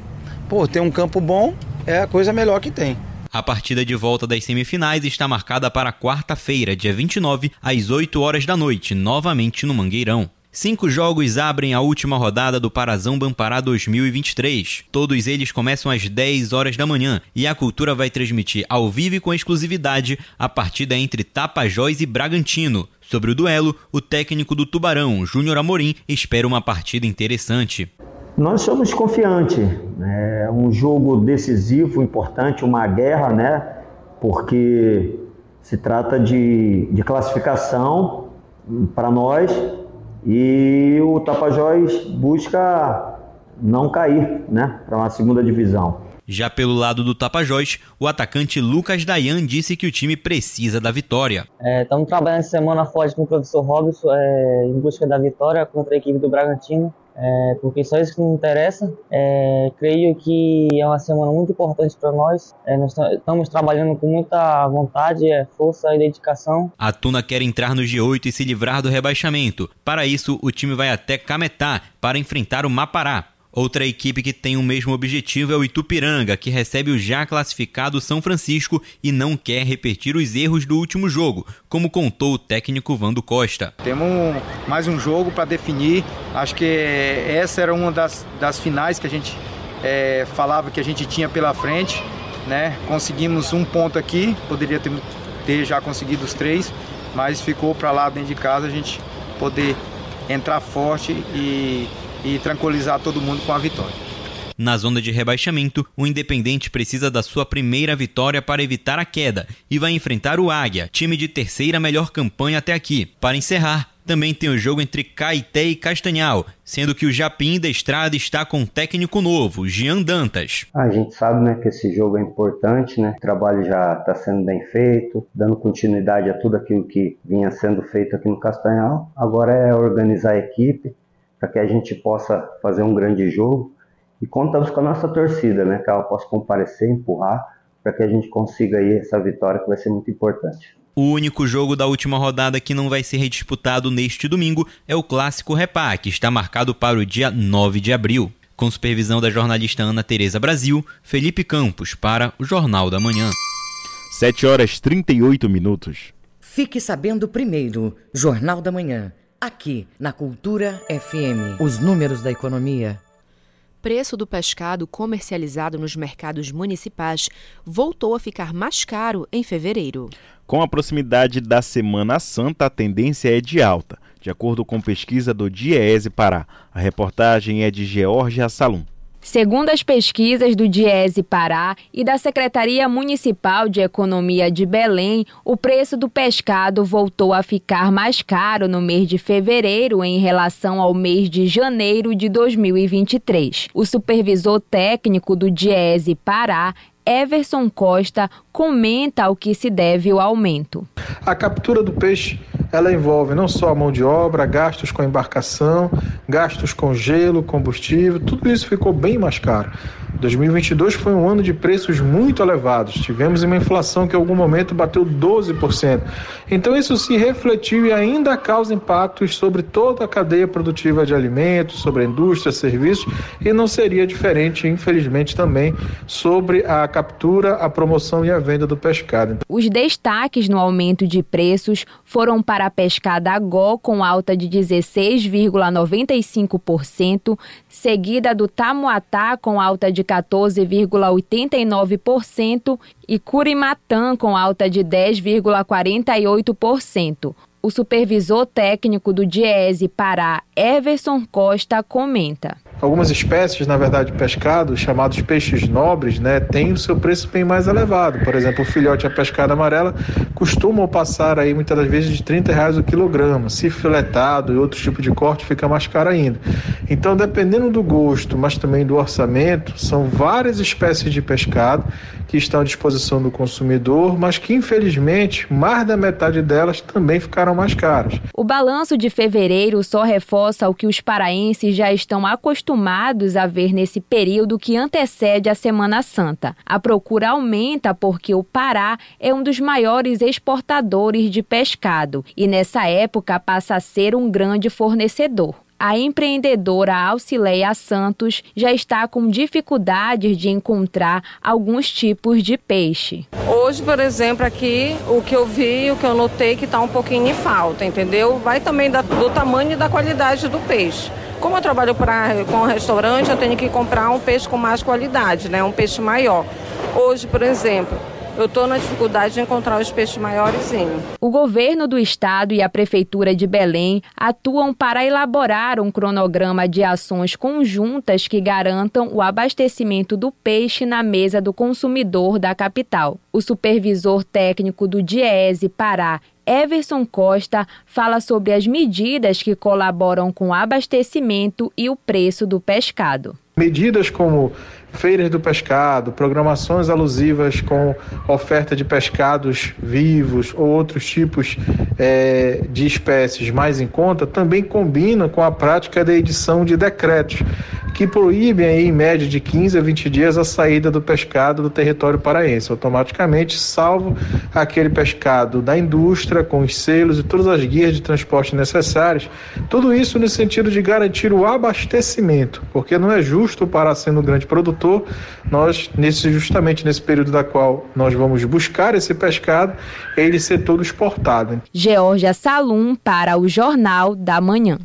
Speaker 36: pô, ter um campo bom é a coisa melhor que tem.
Speaker 34: A partida de volta das semifinais está marcada para quarta-feira, dia 29, às 8 horas da noite, novamente no Mangueirão. Cinco jogos abrem a última rodada do Parazão Bampará 2023. Todos eles começam às 10 horas da manhã e a Cultura vai transmitir ao vivo e com exclusividade a partida entre Tapajós e Bragantino. Sobre o duelo, o técnico do Tubarão, Júnior Amorim, espera uma partida interessante.
Speaker 37: Nós somos confiantes. É um jogo decisivo, importante, uma guerra, né? Porque se trata de, de classificação para nós e o Tapajós busca não cair, né? Para uma segunda divisão.
Speaker 34: Já pelo lado do Tapajós, o atacante Lucas Dayan disse que o time precisa da vitória.
Speaker 38: Estamos é, trabalhando essa semana forte com o professor Robson é, em busca da vitória contra a equipe do Bragantino é, porque só isso que me interessa. É, creio que é uma semana muito importante para nós. É, nós estamos trabalhando com muita vontade, é, força e dedicação.
Speaker 34: A Tuna quer entrar no G8 e se livrar do rebaixamento. Para isso, o time vai até Cametá para enfrentar o Mapará. Outra equipe que tem o mesmo objetivo é o Itupiranga, que recebe o já classificado São Francisco e não quer repetir os erros do último jogo, como contou o técnico Vando Costa.
Speaker 39: Temos mais um jogo para definir. Acho que essa era uma das, das finais que a gente é, falava que a gente tinha pela frente. Né? Conseguimos um ponto aqui, poderia ter, ter já conseguido os três, mas ficou para lá dentro de casa a gente poder entrar forte e e tranquilizar todo mundo com a vitória.
Speaker 34: Na zona de rebaixamento, o Independente precisa da sua primeira vitória para evitar a queda e vai enfrentar o Águia, time de terceira melhor campanha até aqui. Para encerrar, também tem o jogo entre Caeté e Castanhal, sendo que o Japim da Estrada está com um técnico novo, Jean Dantas.
Speaker 37: A gente sabe né, que esse jogo é importante, né? o trabalho já está sendo bem feito, dando continuidade a tudo aquilo que vinha sendo feito aqui no Castanhal. Agora é organizar a equipe, para que a gente possa fazer um grande jogo. E contamos com a nossa torcida, né, que ela possa comparecer, empurrar, para que a gente consiga aí essa vitória que vai ser muito importante.
Speaker 34: O único jogo da última rodada que não vai ser redisputado neste domingo é o Clássico Repá, que está marcado para o dia 9 de abril. Com supervisão da jornalista Ana Tereza Brasil, Felipe Campos para o Jornal da Manhã.
Speaker 2: 7 horas 38 minutos.
Speaker 7: Fique sabendo primeiro, Jornal da Manhã. Aqui, na Cultura FM, os números da economia.
Speaker 1: Preço do pescado comercializado nos mercados municipais voltou a ficar mais caro em fevereiro.
Speaker 2: Com a proximidade da Semana Santa, a tendência é de alta, de acordo com pesquisa do Diese Pará. A reportagem é de Georgia Salum.
Speaker 15: Segundo as pesquisas do Diese Pará e da Secretaria Municipal de Economia de Belém, o preço do pescado voltou a ficar mais caro no mês de fevereiro em relação ao mês de janeiro de 2023. O supervisor técnico do Diese Pará, Everson Costa, comenta ao que se deve o aumento.
Speaker 40: A captura do peixe ela envolve não só a mão de obra, gastos com embarcação, gastos com gelo, combustível, tudo isso ficou bem mais caro. 2022 foi um ano de preços muito elevados. Tivemos uma inflação que em algum momento bateu 12%. Então isso se refletiu e ainda causa impactos sobre toda a cadeia produtiva de alimentos, sobre a indústria, serviços, e não seria diferente, infelizmente, também sobre a captura, a promoção e a venda do pescado.
Speaker 15: Os destaques no aumento de preços foram para a pescada Gó com alta de 16,95%, seguida do Tamuatá com alta de 14,89% e Curimatã com alta de 10,48%. O supervisor técnico do Diese Pará, Everson Costa, comenta.
Speaker 40: Algumas espécies, na verdade, de pescado, chamados peixes nobres, né, têm o seu preço bem mais elevado. Por exemplo, o filhote a pescada amarela costumam passar aí muitas das vezes de 30 reais o quilograma. Se filetado e outro tipo de corte, fica mais caro ainda. Então, dependendo do gosto, mas também do orçamento, são várias espécies de pescado que estão à disposição do consumidor, mas que infelizmente mais da metade delas também ficaram mais caras.
Speaker 15: O balanço de fevereiro só reforça o que os paraenses já estão acostumados a ver nesse período que antecede a Semana Santa. A procura aumenta porque o Pará é um dos maiores exportadores de pescado e nessa época passa a ser um grande fornecedor a empreendedora Alcileia Santos já está com dificuldades de encontrar alguns tipos de peixe.
Speaker 41: Hoje, por exemplo, aqui, o que eu vi, o que eu notei que está um pouquinho em falta, entendeu? Vai também da, do tamanho e da qualidade do peixe. Como eu trabalho pra, com um restaurante, eu tenho que comprar um peixe com mais qualidade, né? Um peixe maior. Hoje, por exemplo, eu estou na dificuldade de encontrar os peixes maiores.
Speaker 15: O governo do estado e a prefeitura de Belém atuam para elaborar um cronograma de ações conjuntas que garantam o abastecimento do peixe na mesa do consumidor da capital. O supervisor técnico do Diese Pará, Everson Costa fala sobre as medidas que colaboram com o abastecimento e o preço do pescado.
Speaker 40: Medidas como feiras do pescado, programações alusivas com oferta de pescados vivos ou outros tipos é, de espécies mais em conta, também combinam com a prática da edição de decretos que proíbem aí, em média de 15 a 20 dias a saída do pescado do território paraense, automaticamente, salvo aquele pescado da indústria, com os selos e todas as guias de transporte necessárias. Tudo isso no sentido de garantir o abastecimento, porque não é justo para sendo um grande produtor, nós nesse justamente nesse período da qual nós vamos buscar esse pescado, ele ser todo exportado.
Speaker 15: Georgia Salum para o Jornal da Manhã.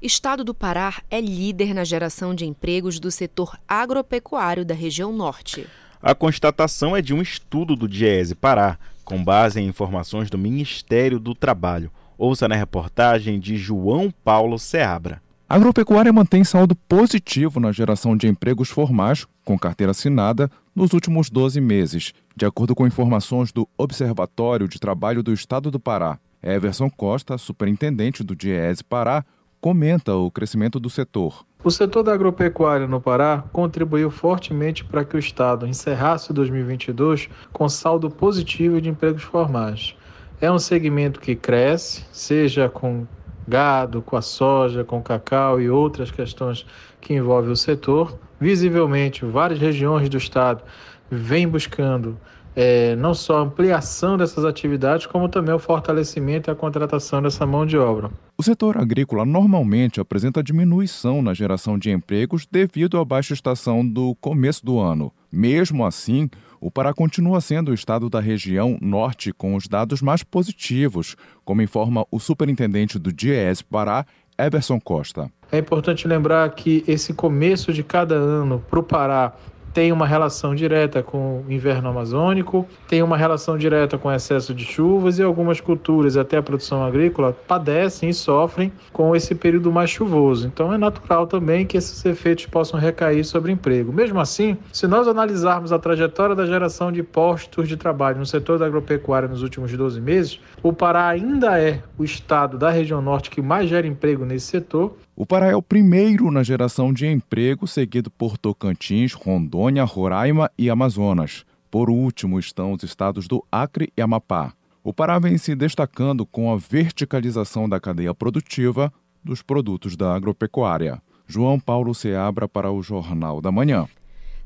Speaker 1: Estado do Pará é líder na geração de empregos do setor agropecuário da região norte.
Speaker 2: A constatação é de um estudo do Diese Pará, com base em informações do Ministério do Trabalho. Ouça na reportagem de João Paulo Seabra.
Speaker 42: A agropecuária mantém saldo positivo na geração de empregos formais com carteira assinada nos últimos 12 meses, de acordo com informações do Observatório de Trabalho do Estado do Pará. Everson Costa, superintendente do Diese Pará, comenta o crescimento do setor.
Speaker 40: O setor da agropecuária no Pará contribuiu fortemente para que o Estado encerrasse 2022 com saldo positivo de empregos formais. É um segmento que cresce, seja com gado, com a soja, com cacau e outras questões que envolvem o setor. Visivelmente, várias regiões do Estado vêm buscando é, não só a ampliação dessas atividades, como também o fortalecimento e a contratação dessa mão de obra.
Speaker 42: O setor agrícola normalmente apresenta diminuição na geração de empregos devido à baixa estação do começo do ano. Mesmo assim, o Pará continua sendo o estado da região norte com os dados mais positivos, como informa o superintendente do DIES Pará, Everson Costa.
Speaker 40: É importante lembrar que esse começo de cada ano para o Pará tem uma relação direta com o inverno amazônico, tem uma relação direta com o excesso de chuvas e algumas culturas, até a produção agrícola, padecem e sofrem com esse período mais chuvoso. Então é natural também que esses efeitos possam recair sobre emprego. Mesmo assim, se nós analisarmos a trajetória da geração de postos de trabalho no setor da agropecuária nos últimos 12 meses, o Pará ainda é o estado da região norte que mais gera emprego nesse setor
Speaker 42: o Pará é o primeiro na geração de emprego, seguido por Tocantins, Rondônia, Roraima e Amazonas. Por último estão os estados do Acre e Amapá. O Pará vem se destacando com a verticalização da cadeia produtiva dos produtos da agropecuária. João Paulo Seabra para o Jornal da Manhã.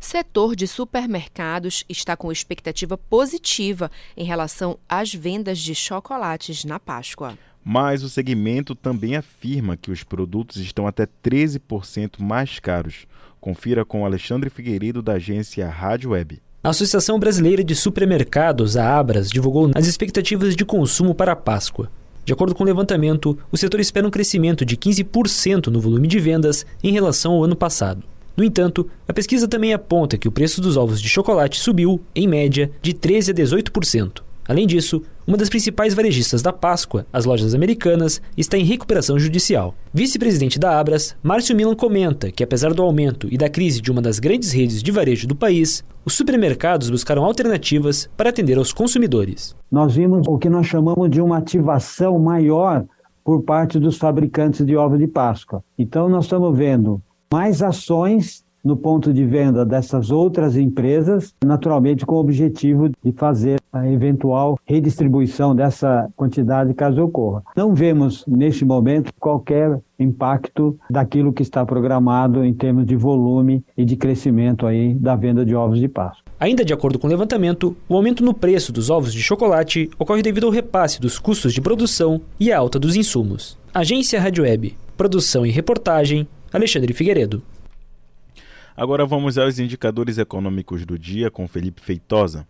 Speaker 1: Setor de supermercados está com expectativa positiva em relação às vendas de chocolates na Páscoa
Speaker 2: mas o segmento também afirma que os produtos estão até 13% mais caros. Confira com Alexandre Figueiredo, da agência Rádio Web.
Speaker 43: A Associação Brasileira de Supermercados, a Abras, divulgou as expectativas de consumo para a Páscoa. De acordo com o levantamento, o setor espera um crescimento de 15% no volume de vendas em relação ao ano passado. No entanto, a pesquisa também aponta que o preço dos ovos de chocolate subiu, em média, de 13 a 18%. Além disso, uma das principais varejistas da Páscoa, as lojas americanas, está em recuperação judicial. Vice-presidente da Abras, Márcio Milan comenta que, apesar do aumento e da crise de uma das grandes redes de varejo do país, os supermercados buscaram alternativas para atender aos consumidores.
Speaker 44: Nós vimos o que nós chamamos de uma ativação maior por parte dos fabricantes de ovos de Páscoa. Então, nós estamos vendo mais ações no ponto de venda dessas outras empresas, naturalmente com o objetivo de fazer a eventual redistribuição dessa quantidade caso ocorra. Não vemos neste momento qualquer impacto daquilo que está programado em termos de volume e de crescimento aí da venda de ovos de Páscoa.
Speaker 43: Ainda de acordo com o levantamento, o aumento no preço dos ovos de chocolate ocorre devido ao repasse dos custos de produção e a alta dos insumos. Agência Rádio Web. Produção e reportagem, Alexandre Figueiredo.
Speaker 2: Agora vamos aos indicadores econômicos do dia com Felipe Feitosa.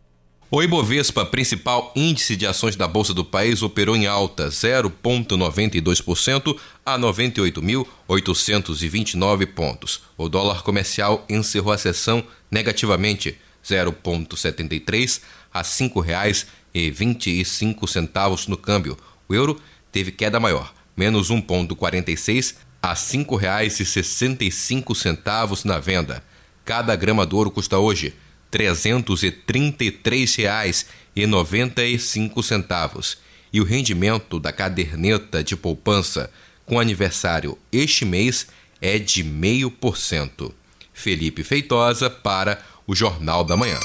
Speaker 22: O Ibovespa, principal índice de ações da Bolsa do país, operou em alta 0,92% a 98.829 pontos. O dólar comercial encerrou a sessão negativamente 0,73 a R$ 5,25 no câmbio. O euro teve queda maior, menos 1,46 a R$ 5,65 na venda. Cada grama do ouro custa hoje R$ 333,95 e o rendimento da caderneta de poupança com aniversário este mês é de 0,5%. Felipe Feitosa para o Jornal da Manhã.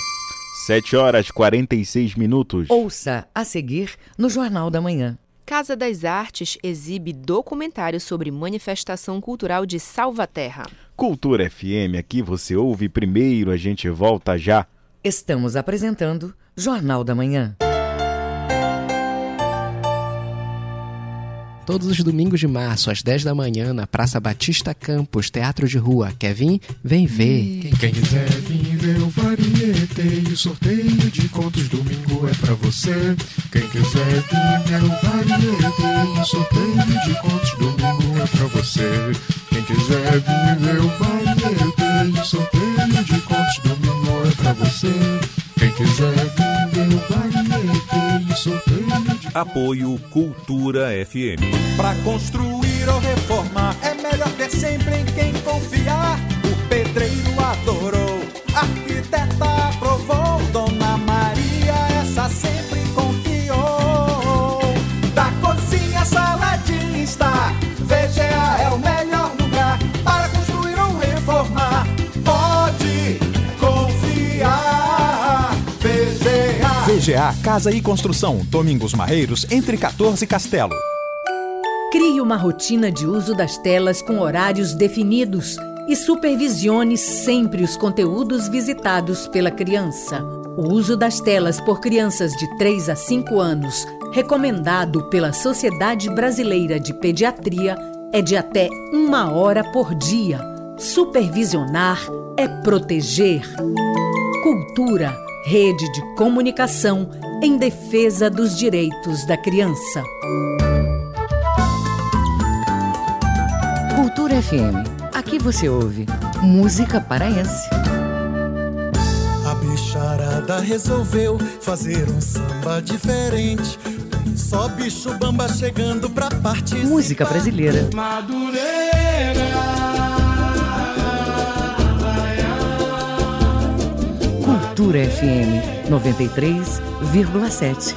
Speaker 2: 7 horas 46 minutos.
Speaker 7: Ouça a seguir no Jornal da Manhã.
Speaker 1: Casa das Artes exibe documentário sobre manifestação cultural de Salvaterra.
Speaker 2: Cultura FM, aqui você ouve primeiro, a gente volta já.
Speaker 7: Estamos apresentando Jornal da Manhã.
Speaker 45: Todos os domingos de março, às 10 da manhã, na Praça Batista Campos, Teatro de Rua. Quer vir? Vem ver.
Speaker 20: Quem quiser vir ver o variete e o sorteio de contos domingo é pra você. Quem quiser vir ver o variete e o sorteio de contos domingo é pra você. Quem quiser vir ver o variete e o sorteio de contos domingo é pra você. Quem quiser vir ver o variete e o sorteio de
Speaker 23: Apoio Cultura FM.
Speaker 46: Pra construir ou reformar é melhor ter sempre em quem confiar. O pedreiro adorou, arquiteta aprovou, Dona Maria essa sempre confiou. Da cozinha sala de estar, VGA é o melhor lugar para construir ou reformar. Pode confiar, VGA.
Speaker 47: VGA Casa e Construção, Domingos Marreiros, entre 14 e Castelo.
Speaker 48: Crie uma rotina de uso das telas com horários definidos e supervisione sempre os conteúdos visitados pela criança. O uso das telas por crianças de 3 a 5 anos, recomendado pela Sociedade Brasileira de Pediatria, é de até uma hora por dia. Supervisionar é proteger. Cultura, rede de comunicação em defesa dos direitos da criança.
Speaker 7: Cultura FM. Aqui você ouve música paraense.
Speaker 20: A bicharada resolveu fazer um samba diferente. Só bicho bamba chegando pra participar.
Speaker 7: Música brasileira. Cultura FM 93,7.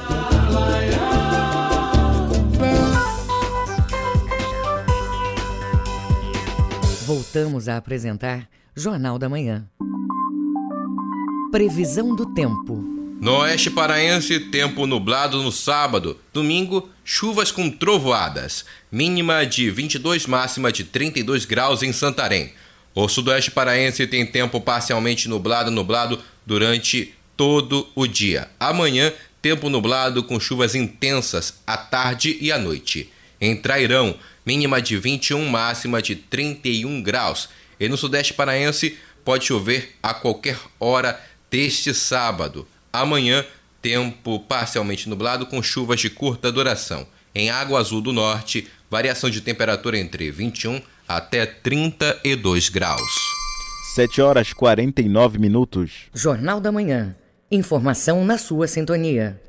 Speaker 7: Voltamos a apresentar Jornal da Manhã. Previsão do tempo.
Speaker 22: No oeste paraense, tempo nublado no sábado. Domingo, chuvas com trovoadas. Mínima de 22, máxima de 32 graus em Santarém. O sudoeste paraense tem tempo parcialmente nublado, nublado durante todo o dia. Amanhã, tempo nublado com chuvas intensas à tarde e à noite. Em Trairão, mínima de 21, máxima de 31 graus. E no sudeste paraense, pode chover a qualquer hora deste sábado. Amanhã, tempo parcialmente nublado com chuvas de curta duração. Em Água Azul do Norte, variação de temperatura entre 21 até 32 graus.
Speaker 2: 7 horas 49 minutos.
Speaker 7: Jornal da Manhã. Informação na sua sintonia.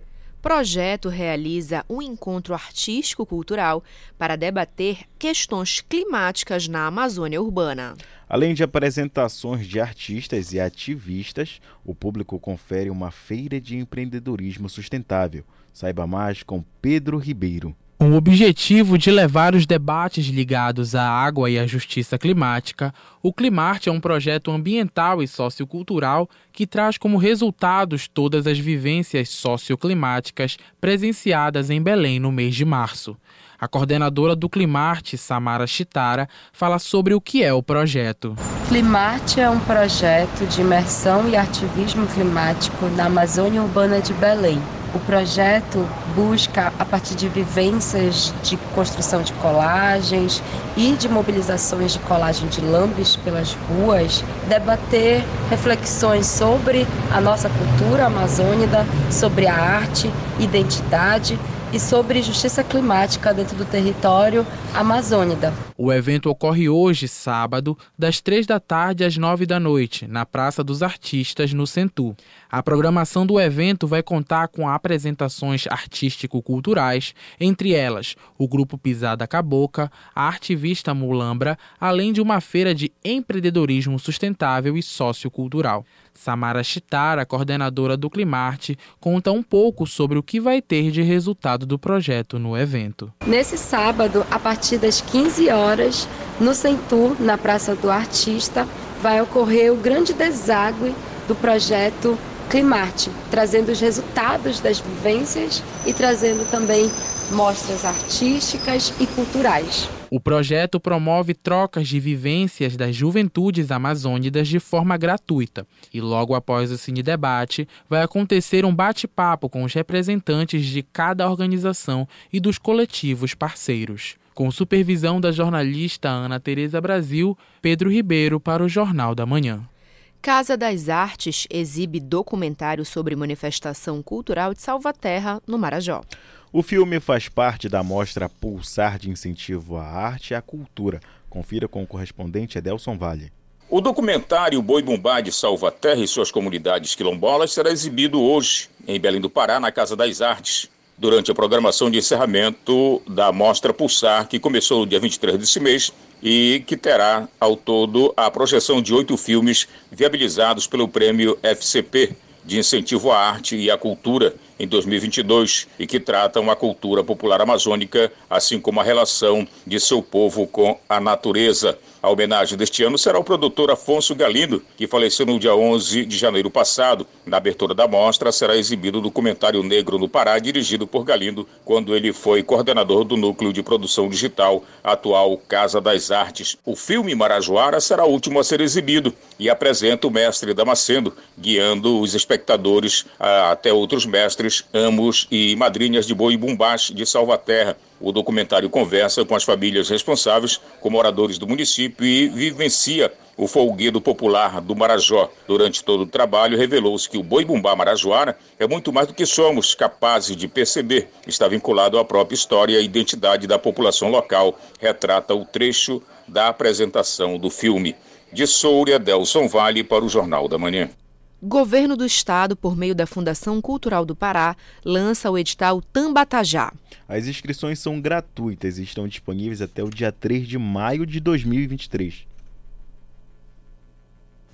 Speaker 1: Projeto realiza um encontro artístico-cultural para debater questões climáticas na Amazônia urbana.
Speaker 2: Além de apresentações de artistas e ativistas, o público confere uma feira de empreendedorismo sustentável. Saiba mais com Pedro Ribeiro.
Speaker 13: Com o objetivo de levar os debates ligados à água e à justiça climática, o Climarte é um projeto ambiental e sociocultural que traz como resultados todas as vivências socioclimáticas presenciadas em Belém no mês de março. A coordenadora do Climarte, Samara Chitara, fala sobre o que é o projeto.
Speaker 49: Climarte é um projeto de imersão e ativismo climático na Amazônia Urbana de Belém o projeto busca, a partir de vivências de construção de colagens e de mobilizações de colagem de lambes pelas ruas, debater reflexões sobre a nossa cultura amazônica, sobre a arte, identidade e sobre justiça climática dentro do território amazônida.
Speaker 13: O evento ocorre hoje, sábado, das três da tarde às nove da noite, na Praça dos Artistas, no Centu. A programação do evento vai contar com apresentações artístico-culturais, entre elas o grupo Pisada Caboca, a artivista Mulambra, além de uma feira de empreendedorismo sustentável e sociocultural. Samara Chitara, coordenadora do Climarte, conta um pouco sobre o que vai ter de resultado do projeto no evento.
Speaker 49: Nesse sábado, a partir das 15 horas, no Centur, na Praça do Artista, vai ocorrer o grande deságue do projeto Climarte, trazendo os resultados das vivências e trazendo também mostras artísticas e culturais.
Speaker 13: O projeto promove trocas de vivências das juventudes amazônicas de forma gratuita. E logo após o Cine Debate, vai acontecer um bate-papo com os representantes de cada organização e dos coletivos parceiros. Com supervisão da jornalista Ana Tereza Brasil, Pedro Ribeiro para o Jornal da Manhã.
Speaker 1: Casa das Artes exibe documentário sobre manifestação cultural de Salvaterra, no Marajó.
Speaker 2: O filme faz parte da mostra Pulsar de Incentivo à Arte e à Cultura. Confira com o correspondente Edelson Vale.
Speaker 48: O documentário Boi Bumbá de Salvaterra e suas comunidades quilombolas será exibido hoje, em Belém do Pará, na Casa das Artes, durante a programação de encerramento da Mostra Pulsar, que começou no dia 23 desse mês e que terá, ao todo, a projeção de oito filmes viabilizados pelo prêmio FCP de Incentivo à Arte e à Cultura em 2022 e que tratam a cultura popular amazônica, assim como a relação de seu povo com a natureza. A homenagem deste ano será ao produtor Afonso Galindo, que faleceu no dia 11 de janeiro passado. Na abertura da mostra será exibido o documentário Negro no Pará, dirigido por Galindo, quando ele foi coordenador do Núcleo de Produção Digital, atual Casa das Artes. O filme Marajoara será o último a ser exibido e apresenta o mestre Damasceno, guiando os espectadores até outros mestres, amos e madrinhas de boi bumbás de Salvaterra. O documentário conversa com as famílias responsáveis, com moradores do município e vivencia o folguedo popular do Marajó. Durante todo o trabalho, revelou-se que o boi bumbá marajoara é muito mais do que somos capazes de perceber. Está vinculado à própria história e identidade da população local, retrata o trecho da apresentação do filme. De Souria, Delson Vale para o Jornal da Manhã.
Speaker 1: Governo do Estado, por meio da Fundação Cultural do Pará, lança o edital Tambatajá.
Speaker 2: As inscrições são gratuitas e estão disponíveis até o dia 3 de maio de 2023.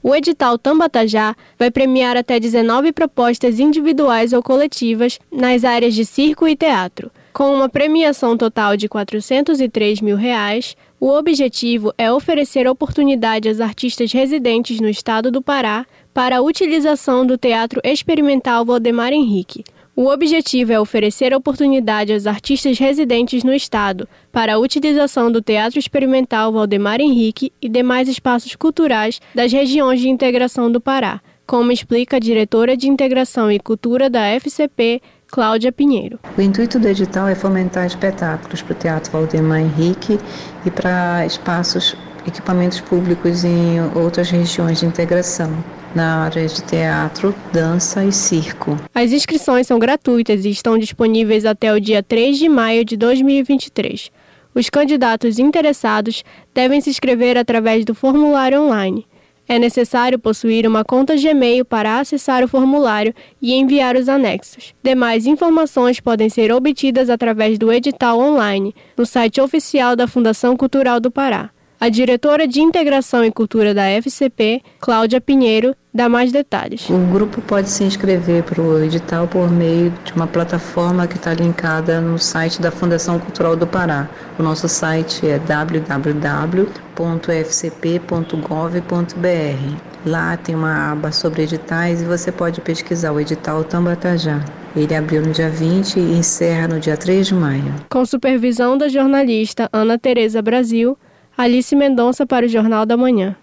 Speaker 50: O edital Tambatajá vai premiar até 19 propostas individuais ou coletivas nas áreas de circo e teatro. Com uma premiação total de 403 mil reais, o objetivo é oferecer oportunidade aos artistas residentes no estado do Pará para a utilização do Teatro Experimental Valdemar Henrique. O objetivo é oferecer oportunidade aos artistas residentes no Estado para a utilização do Teatro Experimental Valdemar Henrique e demais espaços culturais das regiões de integração do Pará, como explica a diretora de Integração e Cultura da FCP, Cláudia Pinheiro.
Speaker 51: O intuito do edital é fomentar espetáculos para o Teatro Valdemar Henrique e para espaços, equipamentos públicos em outras regiões de integração na área de teatro, dança e circo.
Speaker 50: As inscrições são gratuitas e estão disponíveis até o dia 3 de maio de 2023. Os candidatos interessados devem se inscrever através do formulário online. É necessário possuir uma conta Gmail para acessar o formulário e enviar os anexos. Demais informações podem ser obtidas através do edital online no site oficial da Fundação Cultural do Pará. A diretora de Integração e Cultura da FCP, Cláudia Pinheiro, dá mais detalhes.
Speaker 52: O grupo pode se inscrever para o edital por meio de uma plataforma que está linkada no site da Fundação Cultural do Pará. O nosso site é www.fcp.gov.br. Lá tem uma aba sobre editais e você pode pesquisar o edital Tambatajá. Ele abriu no dia 20 e encerra no dia 3 de maio.
Speaker 50: Com supervisão da jornalista Ana Tereza Brasil, Alice Mendonça para o Jornal da Manhã.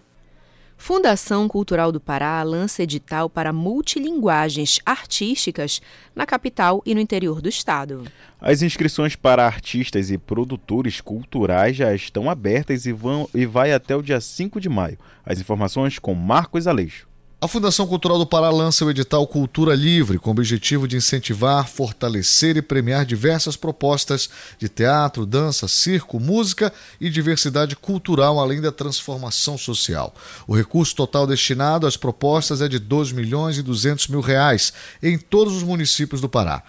Speaker 1: Fundação Cultural do Pará lança edital para multilinguagens artísticas na capital e no interior do estado.
Speaker 2: As inscrições para artistas e produtores culturais já estão abertas e vão e vai até o dia 5 de maio. As informações com Marcos Aleixo.
Speaker 12: A Fundação Cultural do Pará lança o edital Cultura Livre, com o objetivo de incentivar, fortalecer e premiar diversas propostas de teatro, dança, circo, música e diversidade cultural, além da transformação social. O recurso total destinado às propostas é de 2 milhões e 200 mil reais em todos os municípios do Pará.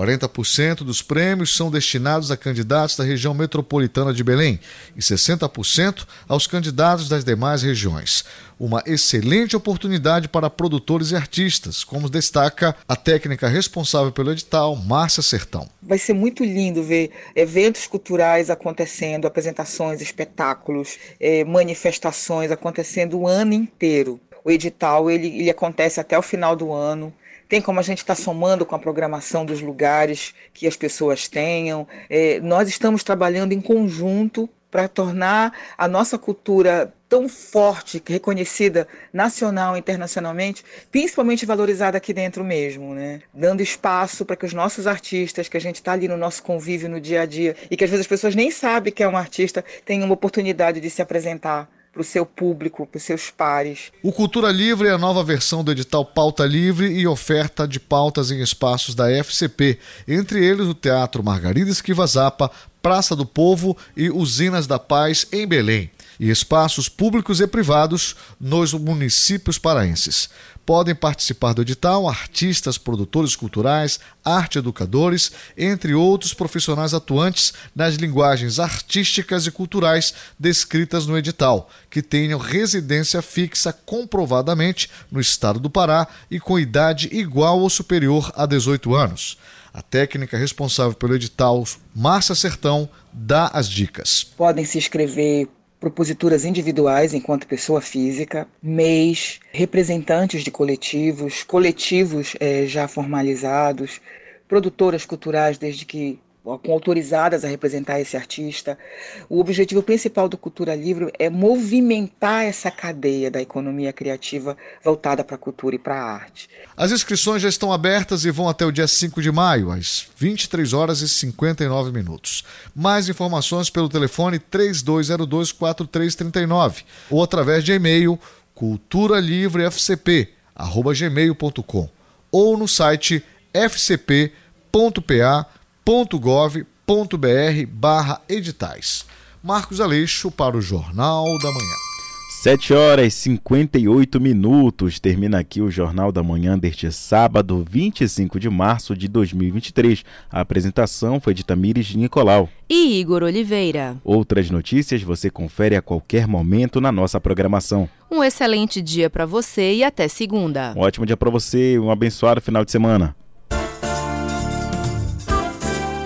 Speaker 12: 40% dos prêmios são destinados a candidatos da região metropolitana de Belém e 60% aos candidatos das demais regiões. Uma excelente oportunidade para produtores e artistas, como destaca a técnica responsável pelo edital, Márcia Sertão.
Speaker 53: Vai ser muito lindo ver eventos culturais acontecendo, apresentações, espetáculos, eh, manifestações acontecendo o ano inteiro. O edital ele, ele acontece até o final do ano. Tem como a gente estar tá somando com a programação dos lugares que as pessoas tenham. É, nós estamos trabalhando em conjunto para tornar a nossa cultura tão forte, reconhecida nacional e internacionalmente, principalmente valorizada aqui dentro mesmo, né? Dando espaço para que os nossos artistas, que a gente está ali no nosso convívio no dia a dia e que às vezes as pessoas nem sabem que é um artista, tenham uma oportunidade de se apresentar para o seu público, para os seus pares.
Speaker 12: O Cultura Livre é a nova versão do edital Pauta Livre e oferta de pautas em espaços da FCP, entre eles o Teatro Margarida Esquiva Zapa, Praça do Povo e Usinas da Paz, em Belém, e espaços públicos e privados nos municípios paraenses. Podem participar do edital artistas, produtores culturais, arte educadores, entre outros profissionais atuantes nas linguagens artísticas e culturais descritas no edital, que tenham residência fixa comprovadamente no estado do Pará e com idade igual ou superior a 18 anos. A técnica responsável pelo edital, Márcia Sertão, dá as dicas.
Speaker 53: Podem se inscrever proposituras individuais enquanto pessoa física, MEIs, representantes de coletivos, coletivos é, já formalizados, produtoras culturais desde que autorizadas a representar esse artista. O objetivo principal do Cultura Livre é movimentar essa cadeia da economia criativa voltada para a cultura e para a arte.
Speaker 12: As inscrições já estão abertas e vão até o dia 5 de maio, às 23 horas e 59 minutos. Mais informações pelo telefone 32024339 ou através de e-mail culturalivrefcp@gmail.com ou no site fcp.pa gov.br barra editais. Marcos Aleixo para o Jornal da Manhã.
Speaker 2: 7 horas e 58 minutos. Termina aqui o Jornal da Manhã deste sábado, 25 de março de 2023. A apresentação foi de Tamires Nicolau
Speaker 1: e Igor Oliveira.
Speaker 2: Outras notícias você confere a qualquer momento na nossa programação.
Speaker 1: Um excelente dia para você e até segunda.
Speaker 2: Um ótimo dia para você, um abençoado final de semana.